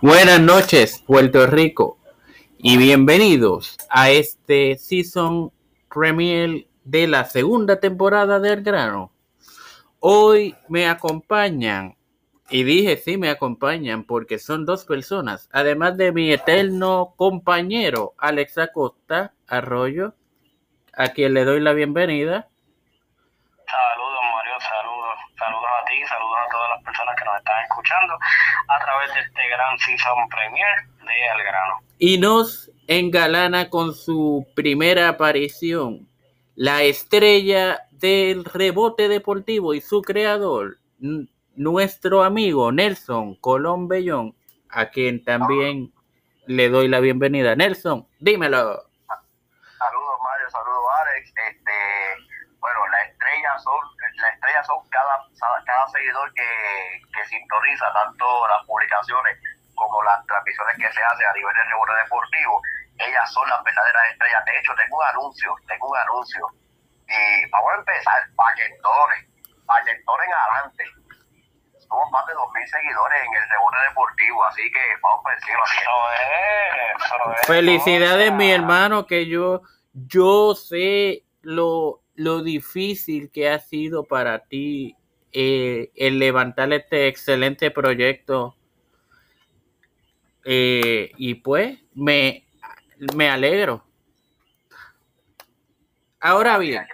Buenas noches, Puerto Rico, y bienvenidos a este season premier de la segunda temporada del grano. Hoy me acompañan, y dije sí me acompañan porque son dos personas, además de mi eterno compañero Alex Acosta Arroyo, a quien le doy la bienvenida. Saludos Mario, saludos, saludos a ti, saludos a todas las personas que nos están escuchando a través de este gran season premier de El Grano. Y nos engalana con su primera aparición, la estrella del rebote deportivo y su creador, nuestro amigo Nelson Colón Bellón, a quien también le doy la bienvenida. Nelson, dímelo. Saludos Mario, saludos Alex. Este, bueno, las estrellas son, son cada, cada seguidor que, que sintoniza tanto las publicaciones como las transmisiones que se hacen a nivel de rebote deportivo. Ellas son las verdaderas estrellas. De hecho, tengo un anuncio, tengo un anuncio. Y vamos a empezar, paquetones, paquetones en adelante. Somos más de 2.000 seguidores en el rebote deportivo, así que vamos por encima. Eso es, eso es. Felicidades, mi hermano, que yo, yo sé lo, lo difícil que ha sido para ti eh, el levantar este excelente proyecto. Eh, y pues, me, me alegro. Ahora bien,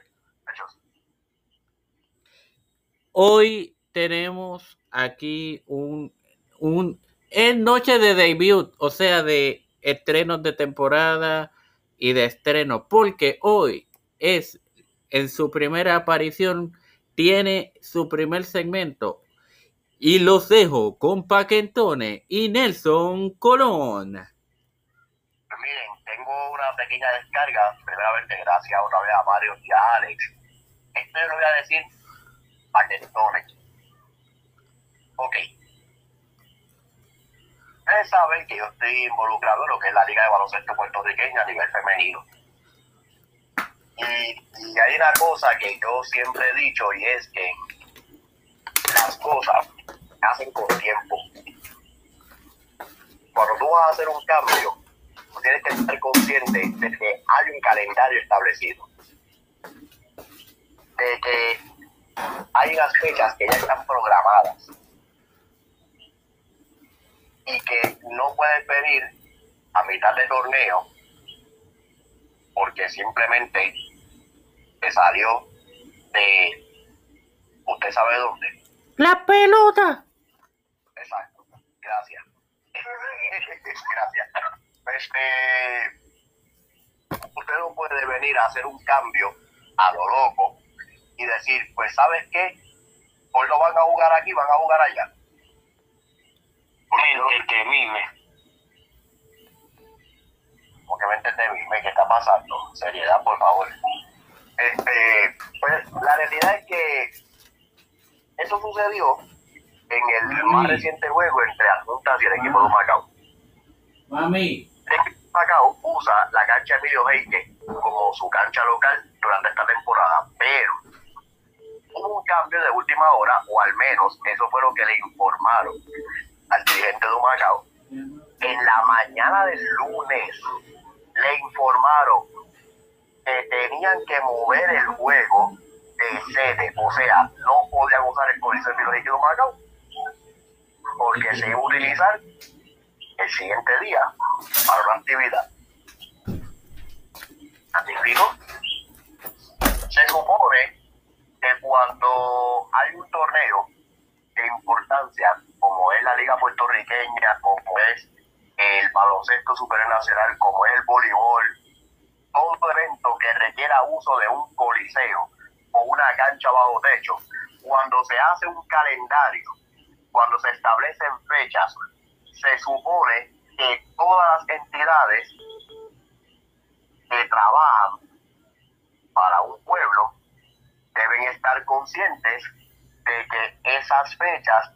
hoy tenemos aquí un, un noche de debut, o sea, de estrenos de temporada y de estreno, porque hoy es en su primera aparición, tiene su primer segmento. Y los dejo con Paquentones y Nelson Colón. Miren, tengo una pequeña descarga, primeramente gracias otra vez a Mario y a Alex. Esto yo lo voy a decir paquetones. Ok. Ustedes saben que yo estoy involucrado en lo que es la Liga de Baloncesto Puertorriqueña a nivel femenino. Y, hay una cosa que yo siempre he dicho y es que las cosas se hacen con tiempo. Cuando tú vas a hacer un cambio, tú tienes que estar consciente de que hay un calendario establecido. De que hay unas fechas que ya están programadas. Y que no puedes venir a mitad de torneo porque simplemente salió de usted sabe dónde. La pelota. Exacto. Gracias. Gracias. Este, usted no puede venir a hacer un cambio a lo loco y decir, pues sabes qué, hoy no van a jugar aquí, van a jugar allá. Porque El que mime. porque me entendí, ¿qué está pasando? Seriedad, por favor. Este, pues la realidad es que eso sucedió en el más reciente juego entre Adjuntas y el equipo de Macao. Mami. El equipo de Macao usa la cancha Emilio Heike como su cancha local durante esta temporada, pero hubo un cambio de última hora, o al menos eso fue lo que le informaron al dirigente de Macao. En la mañana del lunes le informaron que tenían que mover el juego de sede, o sea, no podían usar el Coliseo Heike de Macao, porque se iba a utilizar el siguiente día para una actividad. ¿Así explico? Se supone que cuando hay un torneo de importancia, como es la Liga Puertorriqueña, como es el baloncesto supernacional, como es el voleibol, todo evento que requiera uso de un coliseo o una cancha bajo techo, cuando se hace un calendario, cuando se establecen fechas, se supone que todas las entidades que trabajan para un pueblo deben estar conscientes de que esas fechas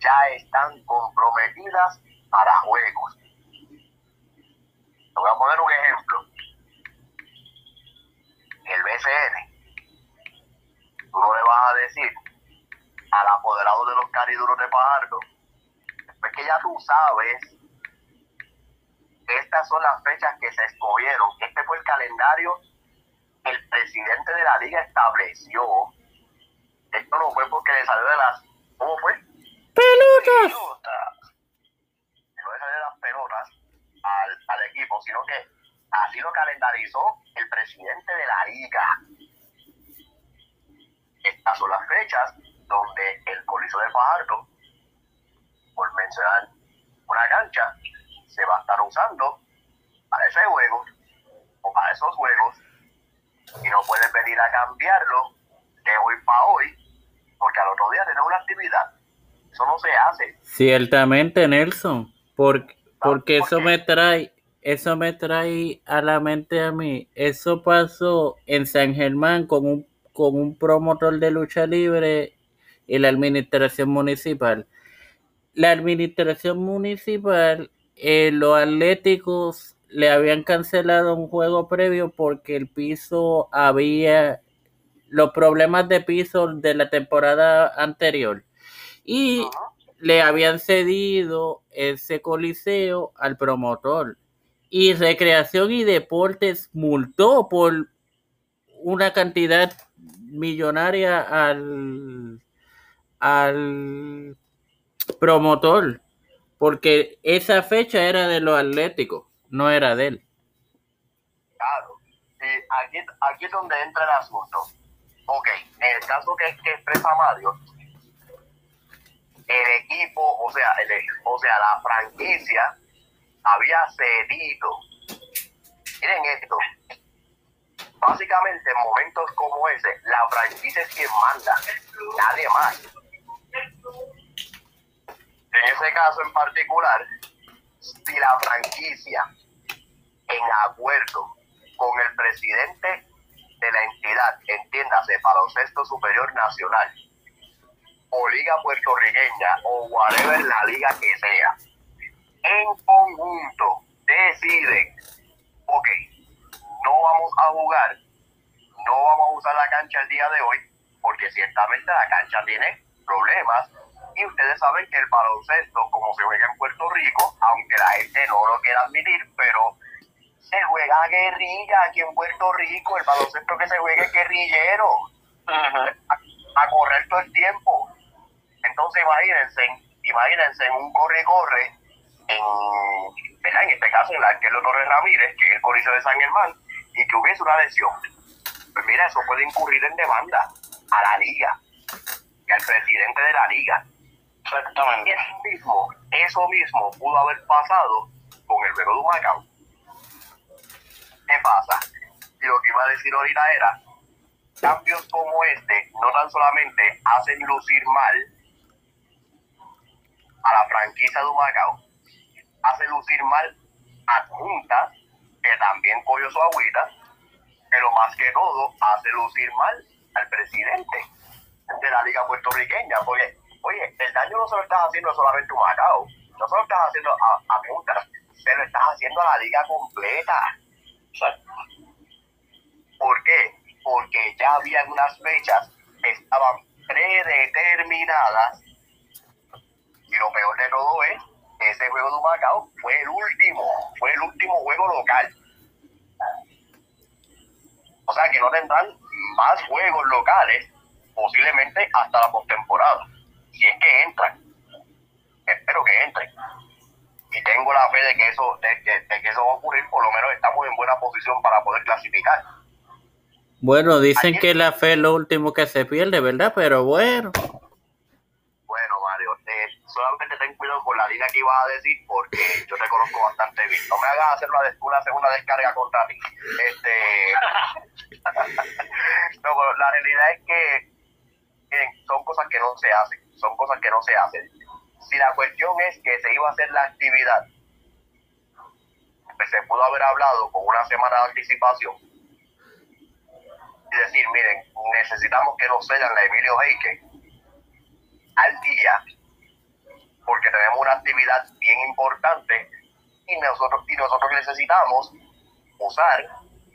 ya están comprometidas para juegos. Te voy a poner un ejemplo. El BCN, tú no le vas a decir al apoderado de los cariduros de Pajardo, después que que ya tú sabes, estas son las fechas que se escogieron. Este fue el calendario que el presidente de la liga estableció. Esto no fue porque le salió de las... ¿Cómo fue? ¡Pelotas! No le salió de las pelotas al, al equipo, sino que así lo calendarizó el presidente de la liga. Estas son las fechas donde el Coliseo de Fajardo, por mencionar una cancha, se va a estar usando para ese juego o para esos juegos y no puedes venir a cambiarlo de hoy para hoy porque al otro día tienes una actividad. Eso no se hace. Ciertamente, Nelson, porque, porque eso me trae, eso me trae a la mente a mí. Eso pasó en San Germán con un, con un promotor de lucha libre y la administración municipal. La administración municipal, eh, los atléticos le habían cancelado un juego previo porque el piso había los problemas de piso de la temporada anterior y le habían cedido ese coliseo al promotor y Recreación y Deportes multó por una cantidad millonaria al al promotor porque esa fecha era de los atléticos no era de él Claro. Y aquí, aquí es donde entra el asunto. Ok, en el caso que, que expresa Mario, el equipo, o sea, el, o sea, la franquicia había cedido. Miren esto. Básicamente, en momentos como ese, la franquicia es quien manda, nadie más. En ese caso en particular, si la franquicia, en acuerdo con el presidente de la entidad, entiéndase, baloncesto superior nacional, o liga puertorriqueña, o whatever la liga que sea, en conjunto deciden, ok, no vamos a jugar, no vamos a usar la cancha el día de hoy, porque ciertamente la cancha tiene problemas, y ustedes saben que el baloncesto, como se juega en Puerto Rico, aunque la gente no lo quiera admitir, pero se juega guerrilla aquí en Puerto Rico, el baloncesto que se juega es guerrillero, a, a correr todo el tiempo. Entonces imagínense, imagínense un corre-corre en, ¿verdad? en este caso en la Arquero Torres Ramírez, que es el coliseo de San Germán, y que hubiese una lesión. Pues mira, eso puede incurrir en demanda a la liga y al presidente de la liga. Exactamente. eso mismo, eso mismo pudo haber pasado con el juego de Humacao. ¿Qué pasa? Y lo que iba a decir ahorita era, cambios como este no tan solamente hacen lucir mal a la franquicia de Humacao, hace lucir mal a Junta, que también cogió su agüita, pero más que todo hace lucir mal al presidente de la liga puertorriqueña, porque, oye, el daño no se lo estás haciendo solamente a Humacao, no se lo estás haciendo a, a Punta, se lo estás haciendo a la liga completa. ¿Por qué? Porque ya habían unas fechas que estaban predeterminadas y lo peor de todo es ese juego de Humacao fue el último, fue el último juego local. O sea que no tendrán más juegos locales, posiblemente hasta la postemporada, si es que entran. Espero que entren. Y tengo la fe de que eso, de, de- de que eso va a ocurrir, por lo menos estamos en buena posición para poder clasificar. bueno dicen Aquí- que la fe es lo último que se pierde verdad pero bueno solamente ten cuidado con la liga que ibas a decir porque yo te conozco bastante bien. No me hagas hacer una segunda descarga contra ti. Este... no, pero la realidad es que miren, son cosas que no se hacen, son cosas que no se hacen. Si la cuestión es que se iba a hacer la actividad, pues se pudo haber hablado con una semana de anticipación y decir, miren, necesitamos que nos cedan la Emilio Heike al día porque tenemos una actividad bien importante y nosotros y nosotros necesitamos usar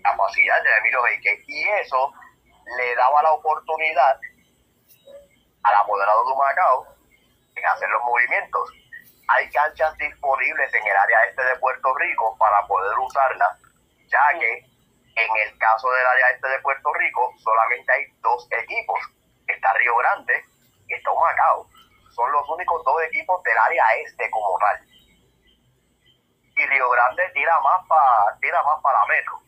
la facilidad de Emilio Heike y eso le daba la oportunidad al apoderado de Humacao en hacer los movimientos hay canchas disponibles en el área este de Puerto Rico para poder usarlas, ya que en el caso del área este de Puerto Rico solamente hay dos equipos. Está Río Grande y está Humacao. Son los únicos dos equipos del área este como tal. Y Río Grande tira más para tira más para metro.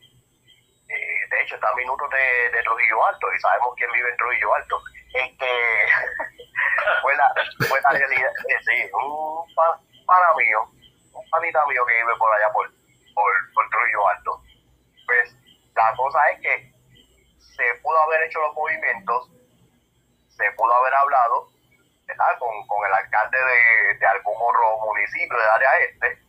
Eh, de hecho, está a minutos de, de Trujillo Alto y sabemos quién vive en Trujillo Alto. Este, fue, la, fue la realidad. eh, sí, un pa- pana mío, un panita mío que vive por allá por, por, por Trujillo Alto. Pues la cosa es que se pudo haber hecho los movimientos, se pudo haber hablado Con, con el alcalde de, de algún otro municipio del área este.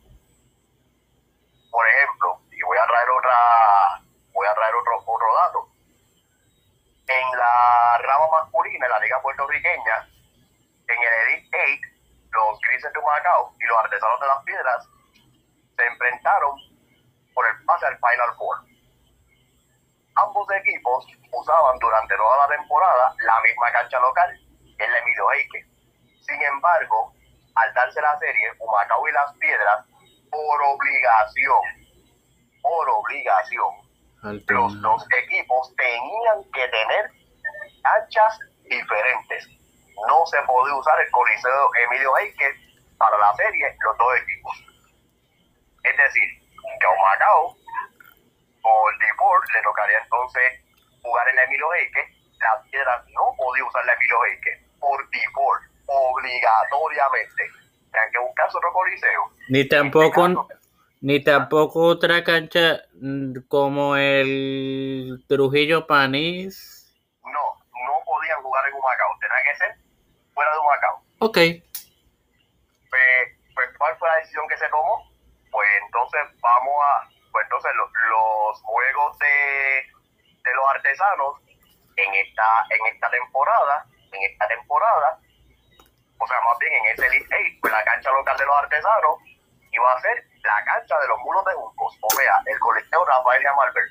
Por ejemplo, y voy a traer otra, voy a traer otro, otro dato. En la rama masculina, en la liga puertorriqueña, en el Elite 8, los Grises de Macao y los Artesanos de las Piedras se enfrentaron por el pase al Final Four. Ambos equipos usaban durante toda la temporada la misma cancha local, la Emilio Heike. Sin embargo, al darse la serie, Humacao y Las Piedras, por obligación, por obligación, los dos equipos tenían que tener canchas diferentes. No se podía usar el Coliseo Emilio Heike para la serie, los dos equipos. Es decir, que a Humacao, por default, le tocaría entonces jugar en la Emilio Heike. Las piedras no podía usar la Emilio Heike por default, obligatoriamente. Tenían que buscarse otro coliseo. Ni tampoco, ni tampoco otra cancha mm, como el Trujillo Panís. No, no podían jugar en Humacao. Tenía que ser fuera de Humacao. Ok. Pues, pues, ¿cuál fue la decisión que se tomó? Pues entonces vamos a, pues entonces lo- los juegos de, de los artesanos en esta, en esta temporada, en esta temporada, o sea, más bien en ese Elite 8, pues la cancha local de los artesanos iba a ser la cancha de los muros de Juncos, o sea, el colegio Rafael Malver,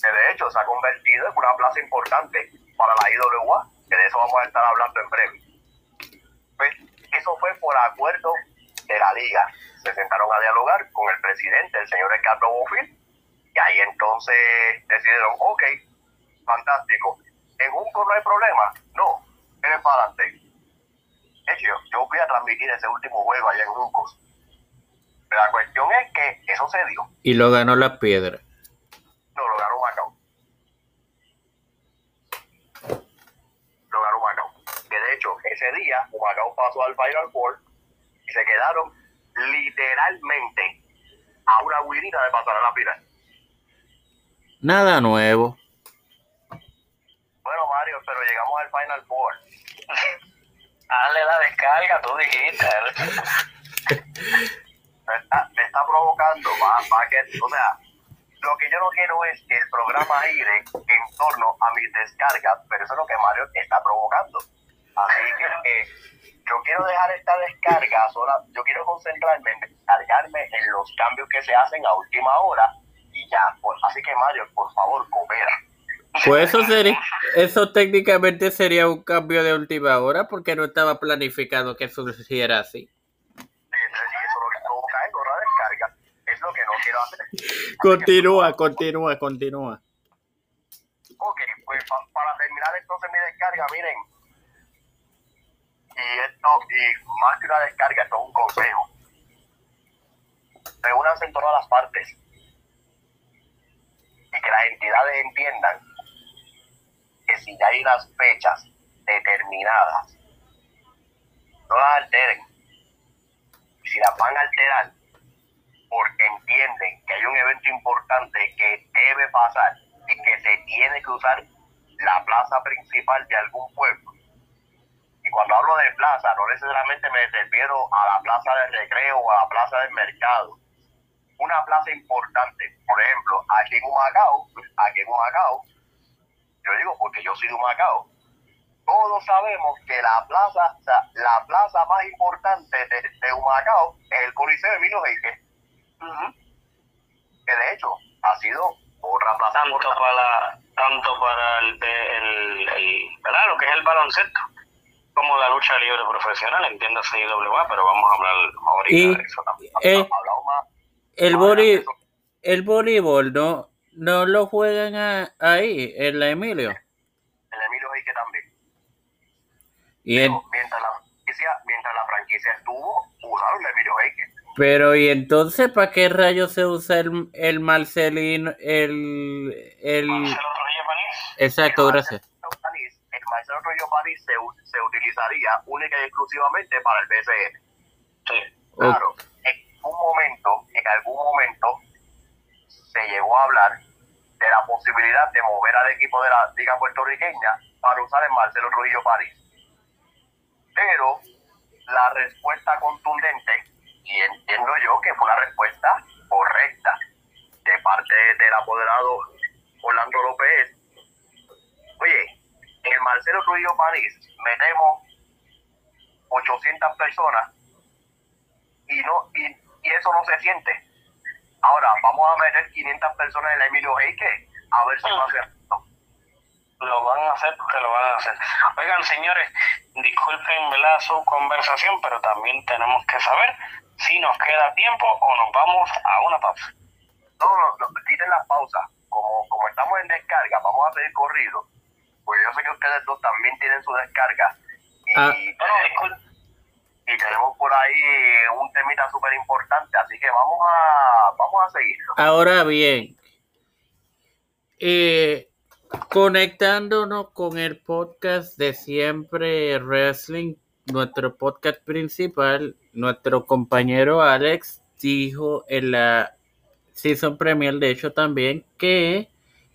que de hecho se ha convertido en una plaza importante para la IWA, que de eso vamos a estar hablando en breve. Pues eso fue por acuerdo de la liga. Se sentaron a dialogar con el presidente, el señor Ricardo Bofill, y ahí entonces decidieron, ok, fantástico. En Junco no hay problema. No, miren para adelante. Yo voy a transmitir ese último juego allá en Juncos. Pero la cuestión es que eso se dio. Y lo ganó la piedra. No, lo ganó Macao. Lo ganó Macao. Que de hecho, ese día, Macao pasó al Final Four y se quedaron literalmente a una huirita de pasar a la final. Nada nuevo. Bueno, Mario, pero llegamos al Final Four. Hazle la descarga, tú dijiste. Me está, me está provocando, va, va que, o sea, lo que yo no quiero es que el programa gire en torno a mis descargas, pero eso es lo que Mario está provocando. Así que eh, yo quiero dejar esta descarga, sola, yo quiero concentrarme en descargarme en los cambios que se hacen a última hora y ya. Pues, así que Mario, por favor, coopera. Pues eso sería, eso técnicamente sería un cambio de última hora porque no estaba planificado que hiciera así. Continúa, continúa, continúa. Ok, pues pa- para terminar entonces mi descarga, miren. Y esto, y más que una descarga, esto es un consejo. Reúnanse en todas las partes. Y que las entidades entiendan que si ya hay unas fechas determinadas, no las alteren. Si las van a alterar, porque entienden que hay un evento importante que debe pasar y que se tiene que usar la plaza principal de algún pueblo. Y cuando hablo de plaza, no necesariamente me refiero a la plaza de recreo o a la plaza del mercado. Una plaza importante, por ejemplo, aquí en Humacao, aquí en Humacao, yo digo porque yo soy de Humacao, todos sabemos que la plaza, o sea, la plaza más importante de, de Humacao es el Coliseo Emilio Heike que de hecho ha sido otra plaza tanto importante. para tanto para el, el, el- ¿verdad? lo que es el baloncesto como la lucha libre profesional, entiéndase IWA, pero vamos a hablar ahorita Y de eso también. eh, más. el, de eso. el voleibol no, no lo juegan a- ahí, en la Emilio. El Emilio Heike también. Y en- Mientras la franquicia, mientras la franquicia estuvo, usaron el Emilio Heike. pero y entonces, ¿para qué rayos se usa el, el Marcelino, el, el... Marcelo Trujillo Panís, Exacto, El gracias. Marcelo París- El Marcelo Rollo París se, se utilizaría única y exclusivamente para el BCN. sí. Claro, en algún momento, en algún momento, se llegó a hablar la posibilidad de mover al equipo de la Liga Puertorriqueña para usar el Marcelo Trujillo París. Pero la respuesta contundente, y entiendo yo que fue una respuesta correcta de parte del apoderado Orlando López, oye, en el Marcelo Trujillo París metemos 800 personas y no y, y eso no se siente. Ahora vamos a meter 500 personas en la Emilio Heike a ver si no hace efecto. Lo van a hacer porque lo van a hacer. Oigan, señores, disculpen ¿verdad? su conversación, pero también tenemos que saber si nos queda tiempo o nos vamos a una pausa. No, no, no, quiten las pausas. Como, como estamos en descarga, vamos a seguir corrido. Porque yo sé que ustedes dos también tienen su descarga. Y, Ah. Disculpen. Y tenemos por ahí un temita súper importante, así que vamos a, vamos a seguirlo. Ahora bien, eh, conectándonos con el podcast de siempre Wrestling, nuestro podcast principal, nuestro compañero Alex dijo en la season premier, de hecho también, que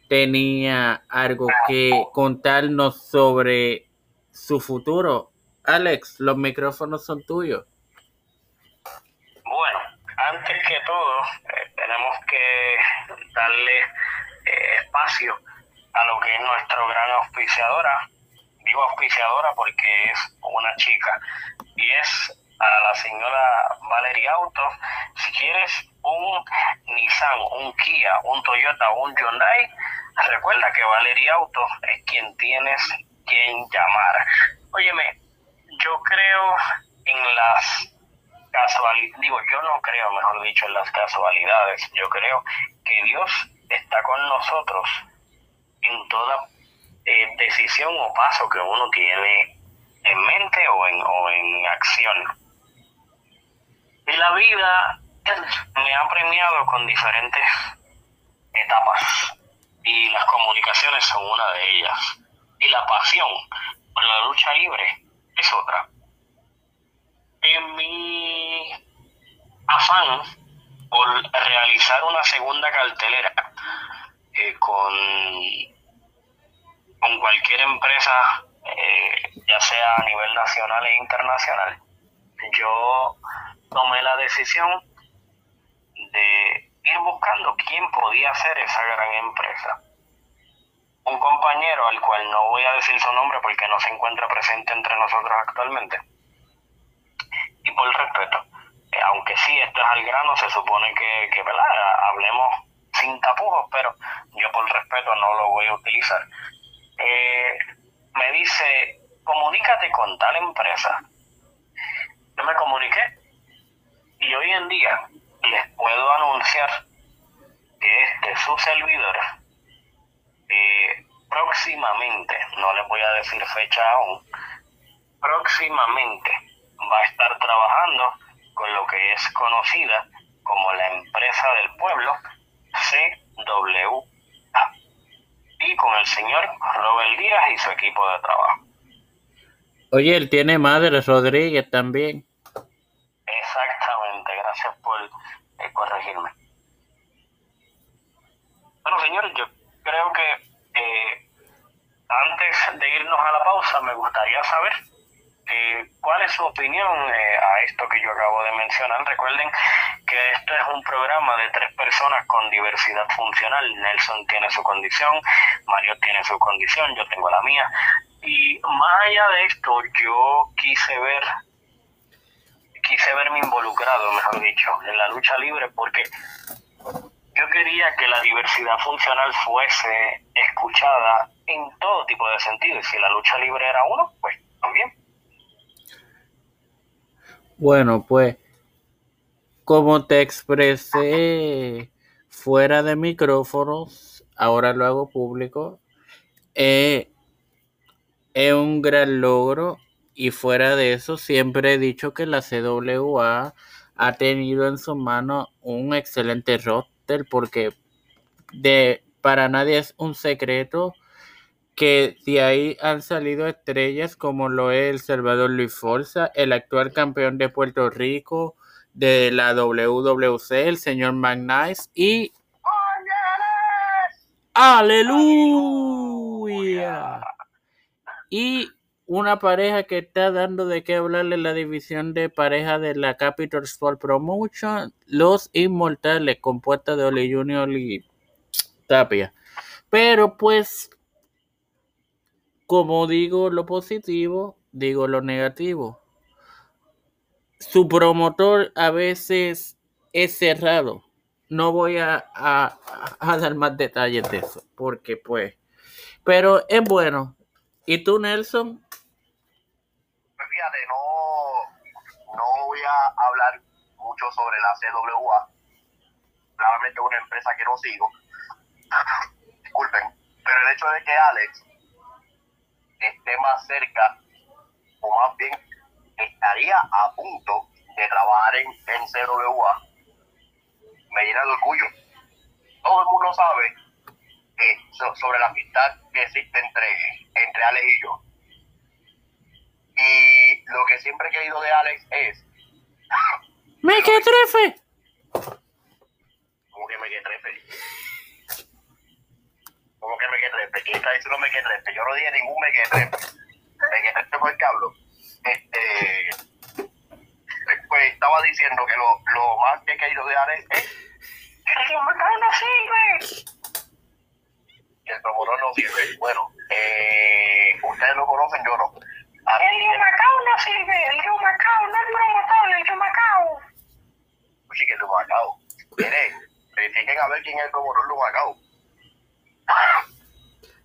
tenía algo que contarnos sobre su futuro. Alex, los micrófonos son tuyos. Bueno, antes que todo, eh, tenemos que darle eh, espacio a lo que es nuestro gran auspiciadora. Digo auspiciadora porque es una chica y es a la señora Valeria Autos. Si quieres un Nissan, un Kia, un Toyota un Hyundai, recuerda que Valeria Autos es quien tienes quien llamar. Óyeme, creo en las casualidades, digo, yo no creo, mejor dicho, en las casualidades. Yo creo que Dios está con nosotros en toda eh, decisión o paso que uno tiene en mente o en, o en acción. Y la vida me ha premiado con diferentes etapas y las comunicaciones son una de ellas. Y la pasión por la lucha libre es otra. En mi afán por realizar una segunda cartelera eh, con, con cualquier empresa, eh, ya sea a nivel nacional e internacional, yo tomé la decisión de ir buscando quién podía ser esa gran empresa. Un compañero al cual no voy a decir su nombre porque no se encuentra presente entre nosotros actualmente. Y por respeto, eh, aunque sí, esto es al grano, se supone que, que ¿verdad? hablemos sin tapujos, pero yo por respeto no lo voy a utilizar. Eh, me dice, comunícate con tal empresa. Yo me comuniqué y hoy en día les puedo anunciar que este su servidor eh, próximamente, no les voy a decir fecha aún, próximamente va a estar trabajando con lo que es conocida como la empresa del pueblo CWA y con el señor Robert Díaz y su equipo de trabajo. Oye, él tiene madre Rodríguez también. Exactamente, gracias por eh, corregirme. Bueno, señores, yo creo que eh, antes de irnos a la pausa me gustaría saber cuál es su opinión eh, a esto que yo acabo de mencionar. Recuerden que esto es un programa de tres personas con diversidad funcional. Nelson tiene su condición, Mario tiene su condición, yo tengo la mía. Y más allá de esto, yo quise ver quise verme involucrado, mejor dicho, en la lucha libre porque yo quería que la diversidad funcional fuese escuchada en todo tipo de sentido y si la lucha libre era uno, pues también. Bueno, pues, como te expresé fuera de micrófonos, ahora lo hago público, eh, es un gran logro y fuera de eso siempre he dicho que la CWA ha tenido en su mano un excelente roster porque de para nadie es un secreto que de ahí han salido estrellas como lo es el Salvador Luis Forza, el actual campeón de Puerto Rico de la WWC, el señor McNice y aleluya y una pareja que está dando de qué hablarle la división de pareja de la Capital Sport Promotion, los Inmortales, compuesta de Oli Junior y Tapia. Pero pues, como digo lo positivo, digo lo negativo. Su promotor a veces es cerrado. No voy a, dar más detalles de eso, porque pues, pero es bueno. ¿Y tú, Nelson? Pues fíjate, no, no voy a hablar mucho sobre la CWA. Claramente una empresa que no sigo. Disculpen. Pero el hecho de que Alex esté más cerca, o más bien estaría a punto de trabajar en, en CWA, me llena de orgullo. Todo el mundo sabe eh, so- sobre la amistad que existe entre, entre Alex y yo. Y lo que siempre he querido de Alex es, ¡Me que trefe! como que me que trepe. Como que me que trepe. ¿Quién está diciendo me que trepe? Yo no dije ningún me que trepe. Me que trepe fue el que habló. Este, pues estaba diciendo que lo, lo más que he querido de Alex es el mercado no sirve. Que el promotor no sirve. Bueno, eh, ustedes lo conocen, yo no. Así El de Macao no sirve, el de Macao, no el promotor, el de Macao. Oye, que es Lumacao. Mire, verifiquen a ver quién es el promotor Lumacao.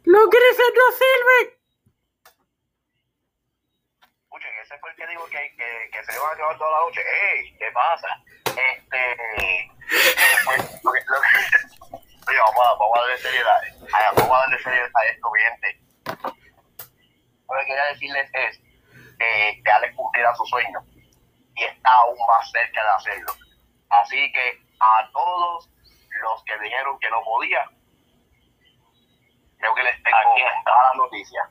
¡Los grises no sirven! Escuchen, ese fue el que dijo que, que, que se a quedar toda la noche. ¡Ey! ¿Qué pasa? Este. Lo que, Oye, vamos a, vamos a darle seriedad. Vamos a darle seriedad a esto, gente. Lo que quería decirles es que, que Alex cumplirá su sueño y está aún más cerca de hacerlo. Así que a todos los que dijeron que no podía, creo que les tengo Aquí está. malas noticias.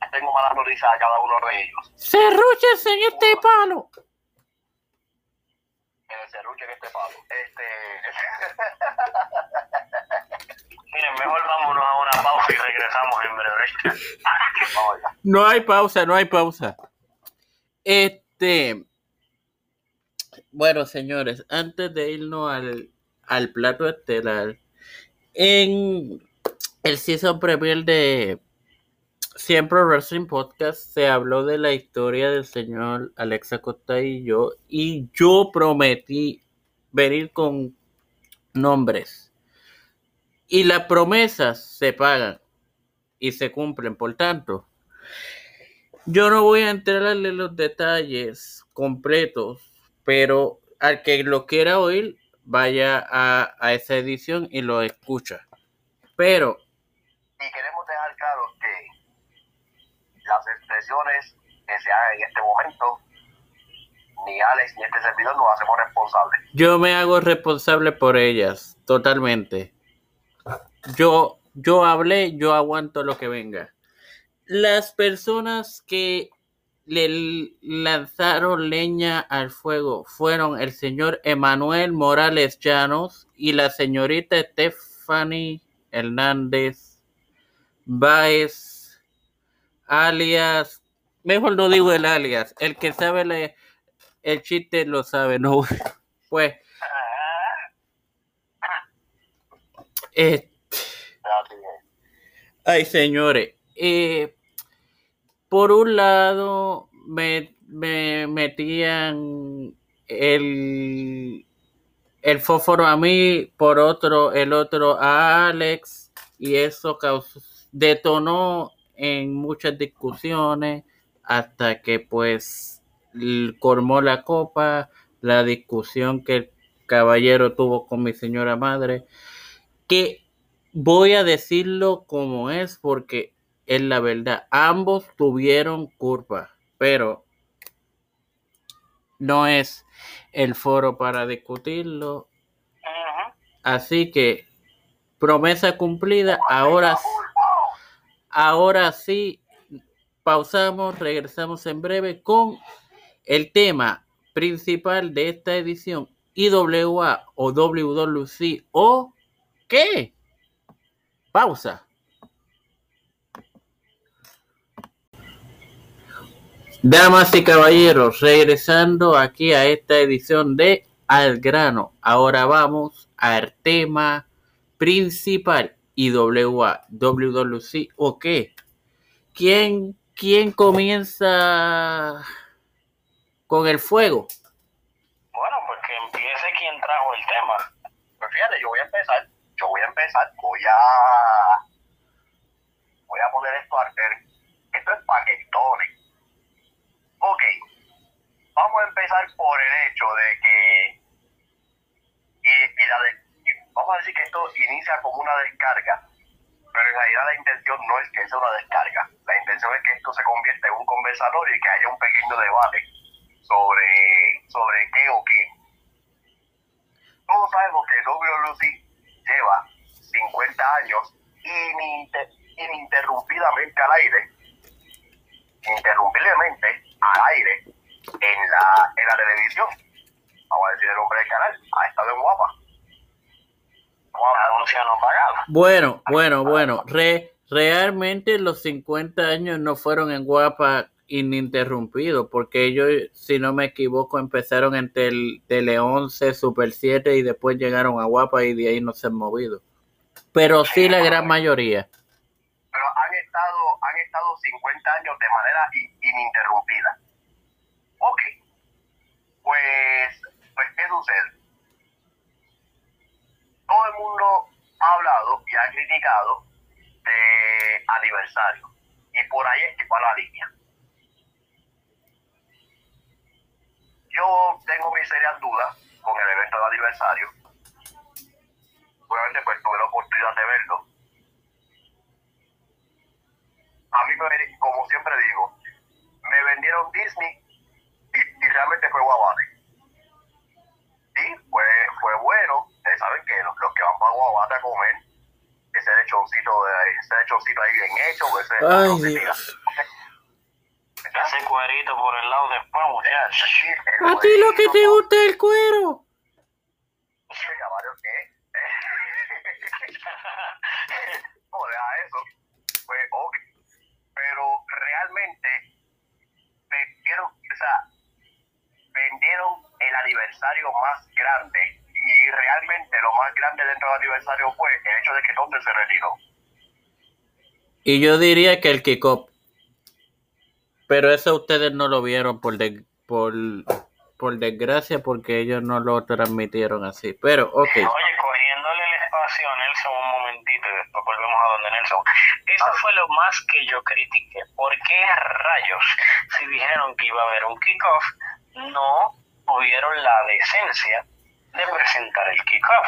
Les tengo malas noticias a cada uno de ellos. ¡Cerrúchense en este palo! el serruche en este palo. Este. Miren, mejor vámonos a una pausa y regresamos en breve. No hay pausa, no hay pausa. Este. Bueno, señores, antes de irnos al, al plato estelar, en el season premier de Siempre Wrestling Podcast se habló de la historia del señor Alexa Costa y yo, y yo prometí venir con nombres. Y las promesas se pagan y se cumplen, por tanto. Yo no voy a entrarle en los detalles completos, pero al que lo quiera oír, vaya a, a esa edición y lo escucha. Pero Y queremos dejar claro que las expresiones que se hagan en este momento, ni Alex ni este servidor nos hacemos responsables. yo me hago responsable por ellas, totalmente. Yo, yo hablé, yo aguanto lo que venga. Las personas que le lanzaron leña al fuego fueron el señor Emanuel Morales Llanos y la señorita Stephanie Hernández Baez, alias, mejor no digo el alias, el que sabe el chiste lo sabe, no, pues, eh, Así es. Ay, señores. eh, por un lado, me, me metían el, el fósforo a mí, por otro, el otro a Alex, y eso causó, detonó en muchas discusiones hasta que pues colmó la copa, la discusión que el caballero tuvo con mi señora madre, que voy a decirlo como es porque es la verdad. Ambos tuvieron culpa, pero no es el foro para discutirlo. Así que promesa cumplida. Ahora, ahora sí, pausamos, regresamos en breve con el tema principal de esta edición. IWA o WWC o qué? Pausa. Damas y caballeros, regresando aquí a esta edición de Al grano. Ahora vamos al tema principal IWA, WWC o qué. ¿Quién, quién comienza con el fuego? Bueno, pues que empiece quien trajo el tema. Pues fíjate, yo voy a empezar, yo voy a empezar, voy a voy a poner esto a arder. Esto es paquetones. Ok, vamos a empezar por el hecho de que y, y la de, vamos a decir que esto inicia como una descarga, pero en realidad la intención no es que sea una descarga. La intención es que esto se convierta en un conversatorio y que haya un pequeño debate sobre, sobre qué o quién todos sabemos que WLC lleva 50 años ininter- ininterrumpidamente al aire, ininterrumpidamente al aire en la, en la televisión. Vamos a decir el nombre del canal, ha estado en Guapa. Guapa, Anuncio no pagado. Bueno, bueno, bueno. Re- realmente los 50 años no fueron en Guapa ininterrumpidos, porque ellos, si no me equivoco, empezaron en tel- Tele 11, Super 7 y después llegaron a Guapa y de ahí no se han movido. Pero sí la gran mayoría. pero han estado, han estado 50 años de manera in- ininterrumpida. Ok, pues, pues, ¿qué sucede? Todo el mundo ha hablado y ha criticado de aniversario. Y por ahí es que va la línea. Yo tengo mis serias dudas con el evento de aniversario. Obviamente pues tuve la oportunidad de verlo a mí, me, como siempre digo, me vendieron Disney y, realmente fue Guabate. Sí, fue, fue bueno. Saben que los, los que van para Guabate a comer, ese lechoncito, de, ese lechoncito ahí bien hecho, ese Ay, no se Dios. tira. Ese cuerito por el lado después, muchachos. A ti lo que te gusta es el cuero. ¿qué? no, deja eso. Pues, ok. Pero realmente vendieron, o sea, vendieron el aniversario más grande. Y realmente lo más grande dentro del aniversario fue el hecho de que Thunder se retiró. Y yo diría que el kickoff. Pero eso ustedes no lo vieron por, de- por, por desgracia porque ellos no lo transmitieron así. Pero, ok. Oye, cogiéndole el espacio a Nelson un momentito y después volvemos a donde Nelson. Eso fue lo más que yo critiqué. ¿Por qué rayos, si dijeron que iba a haber un kickoff, no tuvieron la decencia de presentar el kickoff?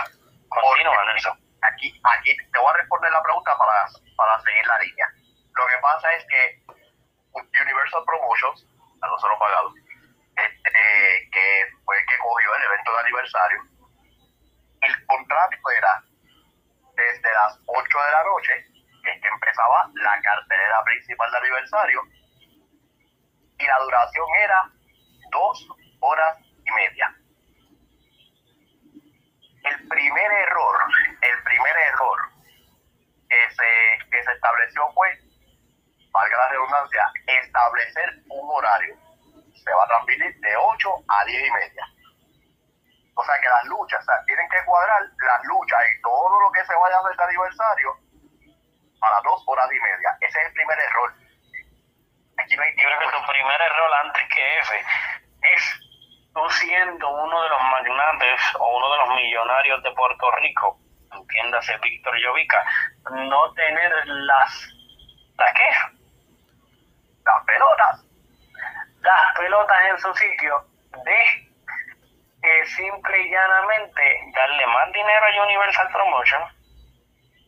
Continúa, Nelson. Aquí, aquí te voy a responder la pregunta para, para seguir la línea. Lo que pasa es que Universal Promotions, a nosotros pagado, este, que fue el que cogió el evento de aniversario, el contrato era desde las 8 de la noche, que es que empezaba la cartelera principal de aniversario, y la duración era dos horas y media. El primer error, el primer error que se, que se estableció fue, valga la redundancia, establecer un horario. Se va a transmitir de 8 a 10 y media. O sea que las luchas, o sea, tienen que cuadrar las luchas y todo lo que se vaya a hacer de aniversario para dos horas y media. Ese es el primer error. Aquí no hay Yo creo que tu primer error antes que ese es tú siendo uno de los magnates o uno de los millonarios de Puerto Rico, entiéndase Víctor Llovica, no tener las, ¿las qué? las pelotas. las pelotas en su sitio de eh, simple y llanamente darle más dinero a Universal Promotion,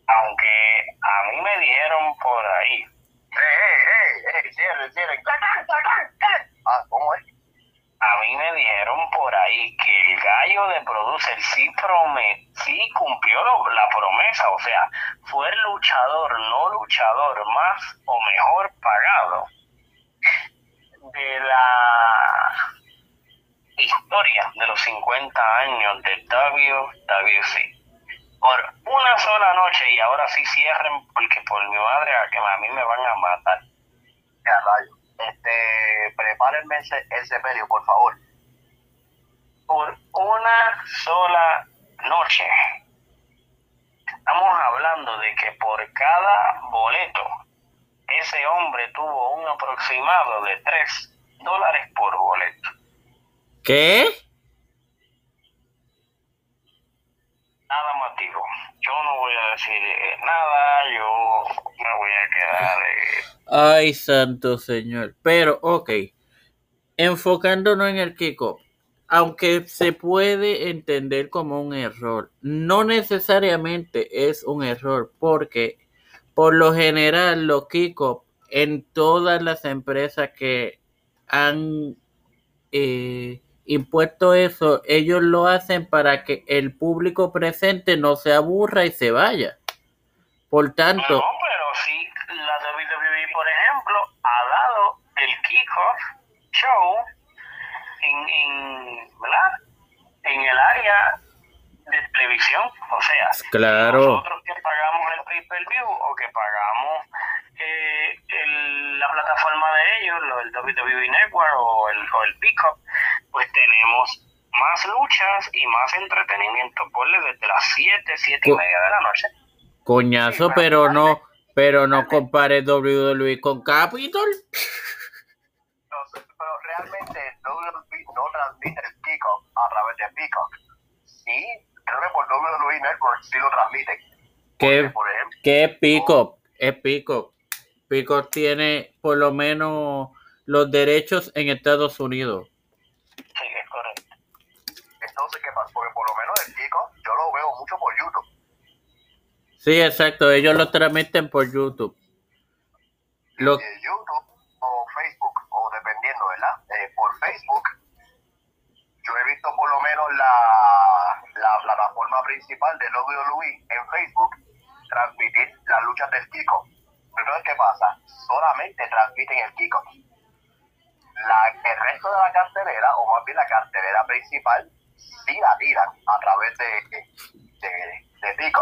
aunque a mí me dijeron por ahí. ¡Eh, eh, eh! ¡Cierren, cierren! Ah, ¿cómo es? A mí me dijeron por ahí que el gallo de producer sí, prome, sí cumplió la promesa, o sea, fue luchador, no luchador, más o mejor pagado de la historia de los 50 años de WWC. Por una sola noche y ahora sí cierren porque por mi madre a que a mí me van a matar. Este, prepárenme ese, ese medio, por favor. por una sola noche. Estamos hablando de que por cada boleto, ese hombre tuvo un aproximado de 3 dólares por boleto. ¿Qué? Nada más digo. Yo no voy a decir eh, nada, yo me voy a quedar... eh, Ay, santo señor. Pero, ok. Enfocándonos en el kickoff. Aunque se puede entender como un error, no necesariamente es un error, porque por lo general los kickoff en todas las empresas que han eh, impuesto eso, ellos lo hacen para que el público presente no se aburra y se vaya. Por tanto, sí, la WWE, por ejemplo, ha dado el show en, en, ¿verdad? en el área de televisión. O sea, Claro. nosotros que pagamos el pay-per-view o que pagamos eh, el- la plataforma de ellos, lo del WWE Network o el, o el Peacock, pues tenemos más luchas y más entretenimiento. Ponle desde las 7, 7 y media de la noche. Coñazo, Sí, pero bueno, no, pero no compare WWE con Capitol. No sé, pero realmente WWE no transmite el Peacock a través de Peacock. Sí, creo que por WWE Network sí lo transmiten. ¿Qué, Por ejemplo, qué es Pico? Es Pico. Pico tiene por lo menos los derechos en Estados Unidos. Sí, es correcto. entonces, ¿qué pasa? Porque por lo menos el Peacock yo lo veo mucho por YouTube. Sí, exacto, ellos lo transmiten por YouTube. Lo, Eh, YouTube o Facebook, o dependiendo, ¿verdad? Eh, por Facebook, yo he visto por lo menos la, la plataforma principal de WWE en Facebook transmitir las luchas del Kiko. Pero ¿qué pasa? Solamente transmiten el Kiko. El resto de la cartelera, o más bien la cartelera principal, sí la tiran a través de, de, de.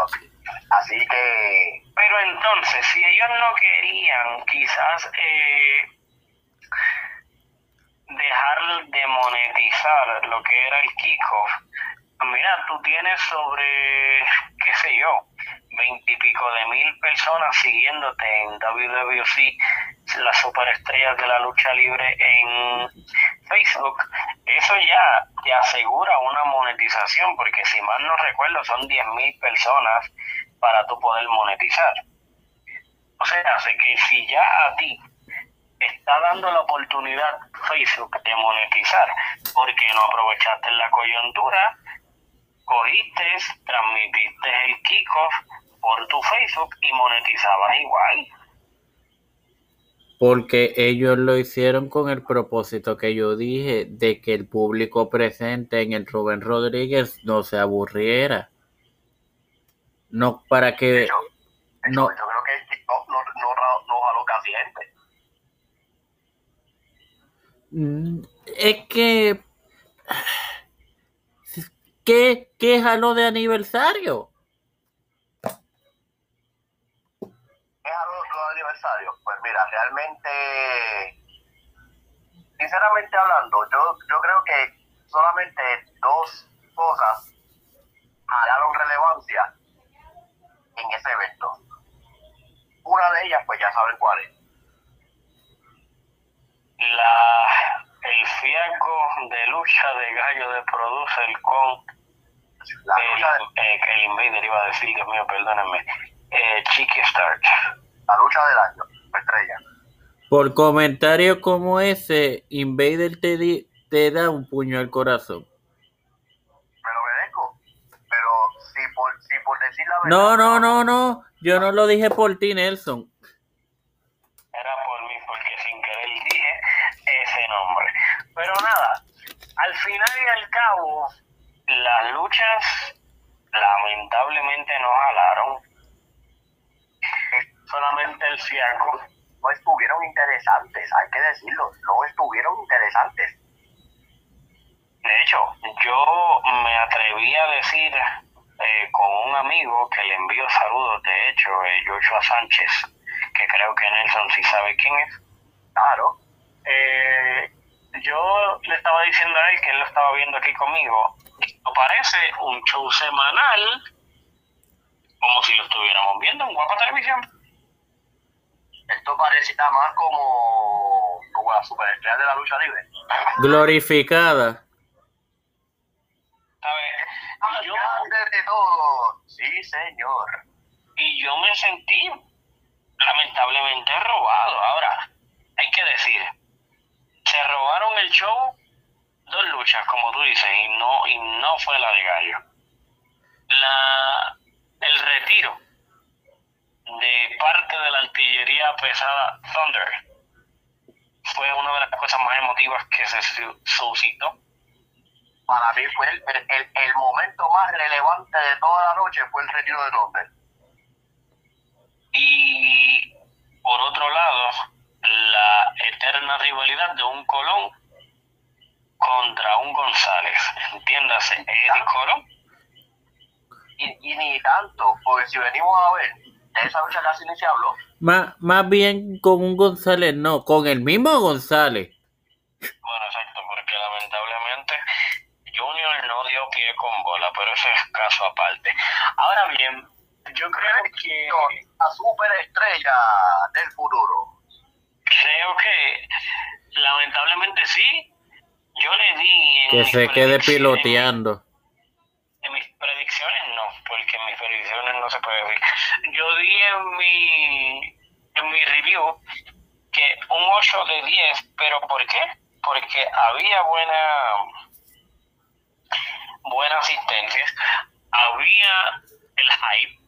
Así que Pero entonces, si ellos no querían quizás eh, dejar de monetizar lo que era el kickoff, mira, tú tienes sobre, qué sé yo, veintipico de mil personas siguiéndote en WWC, las superestrellas de la lucha libre en Facebook, eso ya te asegura una monetización, porque si mal no recuerdo son 10 mil personas para tú poder monetizar. O sea, hace que si ya a ti está dando la oportunidad Facebook de monetizar, porque no aprovechaste la coyuntura, cogiste, transmitiste el kickoff por tu Facebook y monetizabas igual. porque ellos lo hicieron con el propósito que yo dije de que el público presente en el Rubén Rodríguez no se aburriera. No para de que hecho, de hecho, no yo creo que no, no, ra- no jaló casi gente. Mm, Es que. ¿Qué, qué jaló de aniversario? ¿Es algo los aniversarios? Pues mira, realmente, sinceramente hablando, yo, yo creo que solamente dos cosas jalaron relevancia en ese evento. Una de ellas, pues ya saben cuál es. La, el fiasco de lucha de gallo de producer con La el, lucha, de- eh, que el Invader iba a decir, Dios mío, perdónenme, eh, Chiqui Starch. la lucha del año, estrella. Por comentarios como ese, Invader te, di- te da un puño al corazón. Me lo merezco. Pero si por, si por decir la verdad. No, no, no, no. Yo no lo dije por ti, Nelson. Era por mí, porque sin querer dije ese nombre. Pero nada, al final y al cabo, las luchas lamentablemente no jalaron. Solamente el Ciaco. No estuvieron interesantes, hay que decirlo. No estuvieron interesantes. De hecho, yo me atreví a decir eh, con un amigo que le envío saludos, de hecho, eh, Joshua Sánchez, que creo que Nelson sí sabe quién es. Claro. Eh, yo le estaba diciendo a él que él lo estaba viendo aquí conmigo. Esto parece un show semanal, como si lo estuviéramos viendo en Guapa Televisión. Esto parecía más como, como la superestrella de la lucha libre. Glorificada. ¿Sabes? ¡Ah, yo, de todo! Sí, señor. y yo me sentí lamentablemente robado. Ahora, hay que decir, se robaron el show dos luchas, como tú dices, y no, y no fue la de Gallo. La, el retiro de parte de la artillería pesada Thunder fue una de las cosas más emotivas que se su- suscitó. Para mí fue el, el- el momento más relevante de toda la noche fue el retiro de Thunder. Y por otro lado, la eterna rivalidad de un Colón contra un González. Entiéndase, Eddie Colón. Y, y ni tanto, porque si venimos a ver, de esa lucha casi ni se habló. Más, más bien con un González, no, con el mismo González. Bueno, exacto, porque lamentablemente Junior no dio pie con bola, pero eso es caso aparte. Ahora bien, yo creo que La superestrella del futuro. Creo que lamentablemente sí. Yo le di en Que se quede piloteando. En mis predicciones no, porque en mis predicciones no se puede decir. Yo di en mi, en mi review que un 8 de 10, pero ¿por qué? Porque había buena buena asistencia, había el hype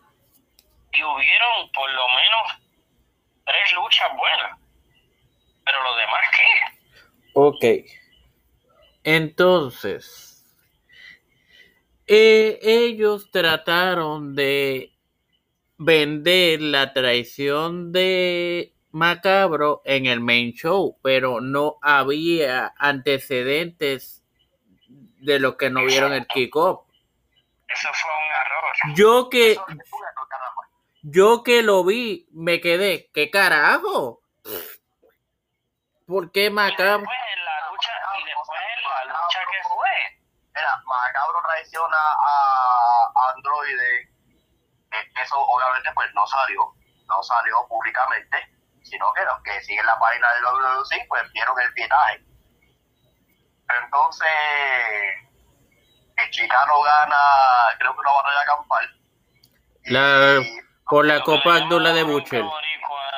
y hubieron por lo menos tres luchas buenas. Pero lo demás, ¿qué? Ok. Entonces, eh, ellos trataron de vender la traición de Macabro en el main show, pero no había antecedentes de lo que no vieron el kickoff. Eso fue un error. Yo que, yo que lo vi, me quedé, ¿qué carajo? ¿Por qué Y Macabro? después en la lucha, y después en la lucha que fue, Mira, Macabro traiciona a Androide. Eso obviamente pues no salió, no salió públicamente, sino que los que siguen la página de WWC pues vieron el pietaje. Entonces, el chicano gana, creo que una batalla campal. Y- La- por la Copa Abdullah de llaman la Buchel. bronca boricua,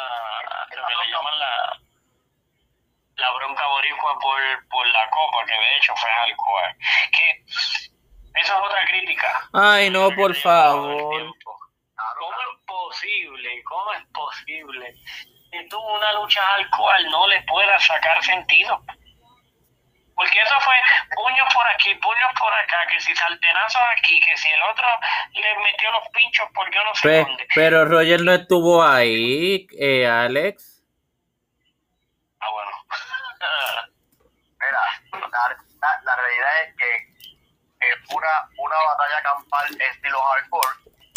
lo que le llaman la, la por, por la copa, que de hecho fue alcohol. Que eso es otra crítica. Ay, no, por favor. ¿Cómo es posible? ¿Cómo es posible que tú una lucha al cual no le puedas sacar sentido? Porque eso fue puños por aquí, puños por acá, que si saltenazos aquí, que si el otro le metió los pinchos por yo no sé Pe- dónde. pero Roger no estuvo ahí, eh, Alex. Ah, bueno. Mira, la, la- la realidad es que es una, una batalla campal estilo hardcore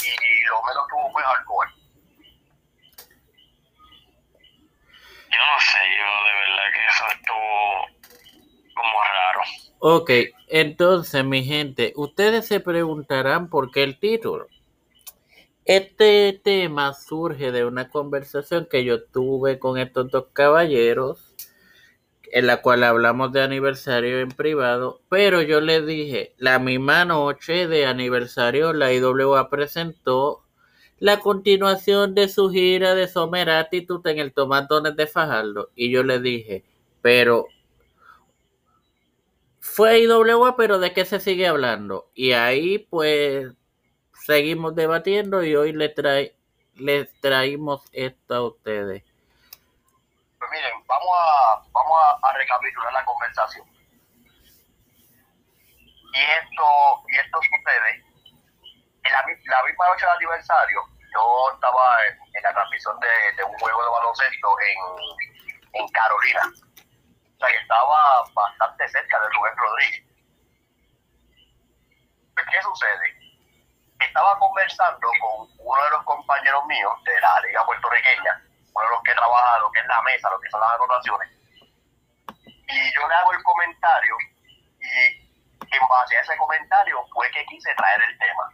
y lo menos que hubo fue hardcore. yo no sé, yo de verdad que eso estuvo como raro. Ok, entonces, mi gente, ustedes se preguntarán por qué el título. Este tema surge de una conversación que yo tuve con estos dos caballeros, en la cual hablamos de aniversario en privado, pero yo les dije, la misma noche de aniversario la IWA presentó la continuación de su gira de Summer Attitude en el Tomatones de Fajardo. Y yo le dije, pero fue IWA, pero ¿de qué se sigue hablando? Y ahí pues seguimos debatiendo y hoy le trae, les traímos esto a ustedes. Pues miren, vamos a, vamos a, recapitular la conversación. Y esto, y esto sucede en la, la misma noche del aniversario. Yo estaba en, la transmisión de, de un juego de baloncesto en, en Carolina. O sea que estaba bastante cerca de Rubén Rodríguez. Pues, ¿Qué sucede? Estaba conversando con uno de los compañeros míos de la Liga Puertorriqueña, uno de los que trabaja lo que es la mesa, lo que son las anotaciones. Y yo le hago el comentario y en base a ese comentario fue que quise traer el tema.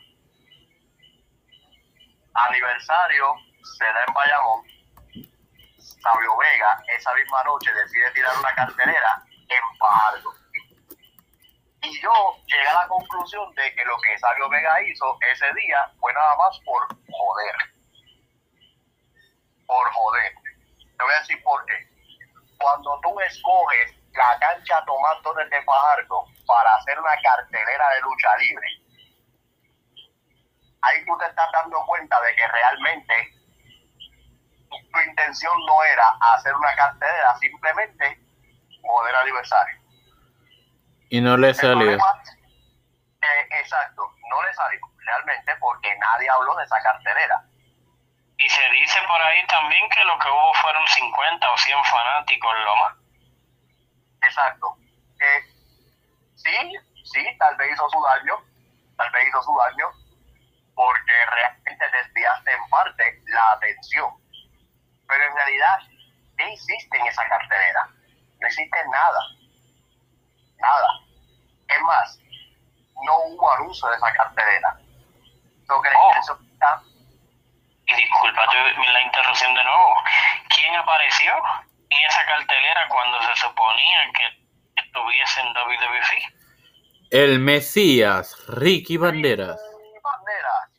Aniversario se da en Bayamón. Sabio Vega esa misma noche decide tirar una cartelera en Fajardo. Y yo llegué a la conclusión de que lo que Sabio Vega hizo ese día fue nada más por joder. Por joder. Te voy a decir por qué. Cuando tú escoges la cancha Tomás Torres de Fajardo para hacer una cartelera de lucha libre, ahí tú te estás dando cuenta de que realmente tu intención no era hacer una cartelera, simplemente joder aniversario. Y no le salió. eh, exacto, no le salió realmente porque nadie habló de esa cartelera. Y se dice por ahí también que lo que hubo fueron 50 o 100 fanáticos, lo más. Exacto. Que sí, sí, tal vez hizo su daño, tal vez hizo su daño, porque realmente desviaste en parte la atención. Pero en realidad, ¿qué hiciste en esa cartelera? No hiciste nada. Nada. Es más, no hubo anuncio de esa cartelera. ¿Tú crees Oh. Y discúlpate la interrupción de nuevo. ¿Quién apareció en esa cartelera cuando se suponía que estuviese en WWE? El Mesías, Ricky Banderas. Banderas.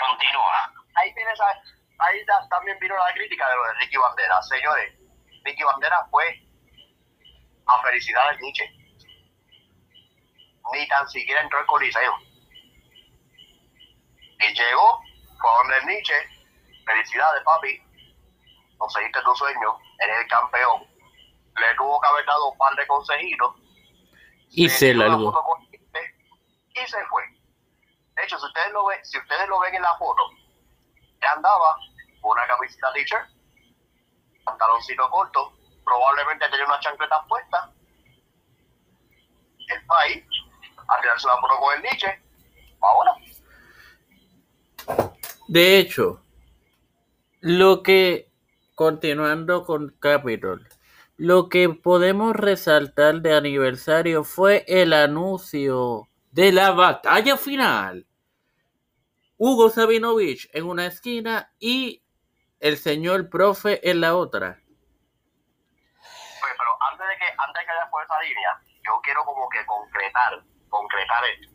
Continúa. ahí tienes a- ahí da- también vino la crítica de lo de Ricky Bandera. Señores, Ricky Bandera fue a felicidad al Nietzsche. Ni tan siquiera entró al coliseo. Y llegó, fue donde Nietzsche, felicidades papi, conseguiste tu sueño, eres el campeón. Le tuvo que haber dado un par de consejitos. Y se largó. Y se fue. De hecho, si ustedes lo ven, si ustedes lo ven en la foto, ya andaba con una camiseta t-shirt, pantaloncito corto, probablemente tenía unas chancletas puestas. El país, a tirarse la foto con el Nietzsche, ahora. De hecho, lo que, continuando con Capitol, lo que podemos resaltar de aniversario fue el anuncio de la batalla final. Hugo Sabinovich en una esquina y el señor profe en la otra. Pues, pero antes de que antes de que por esa línea, yo quiero como que concretar, concretar esto.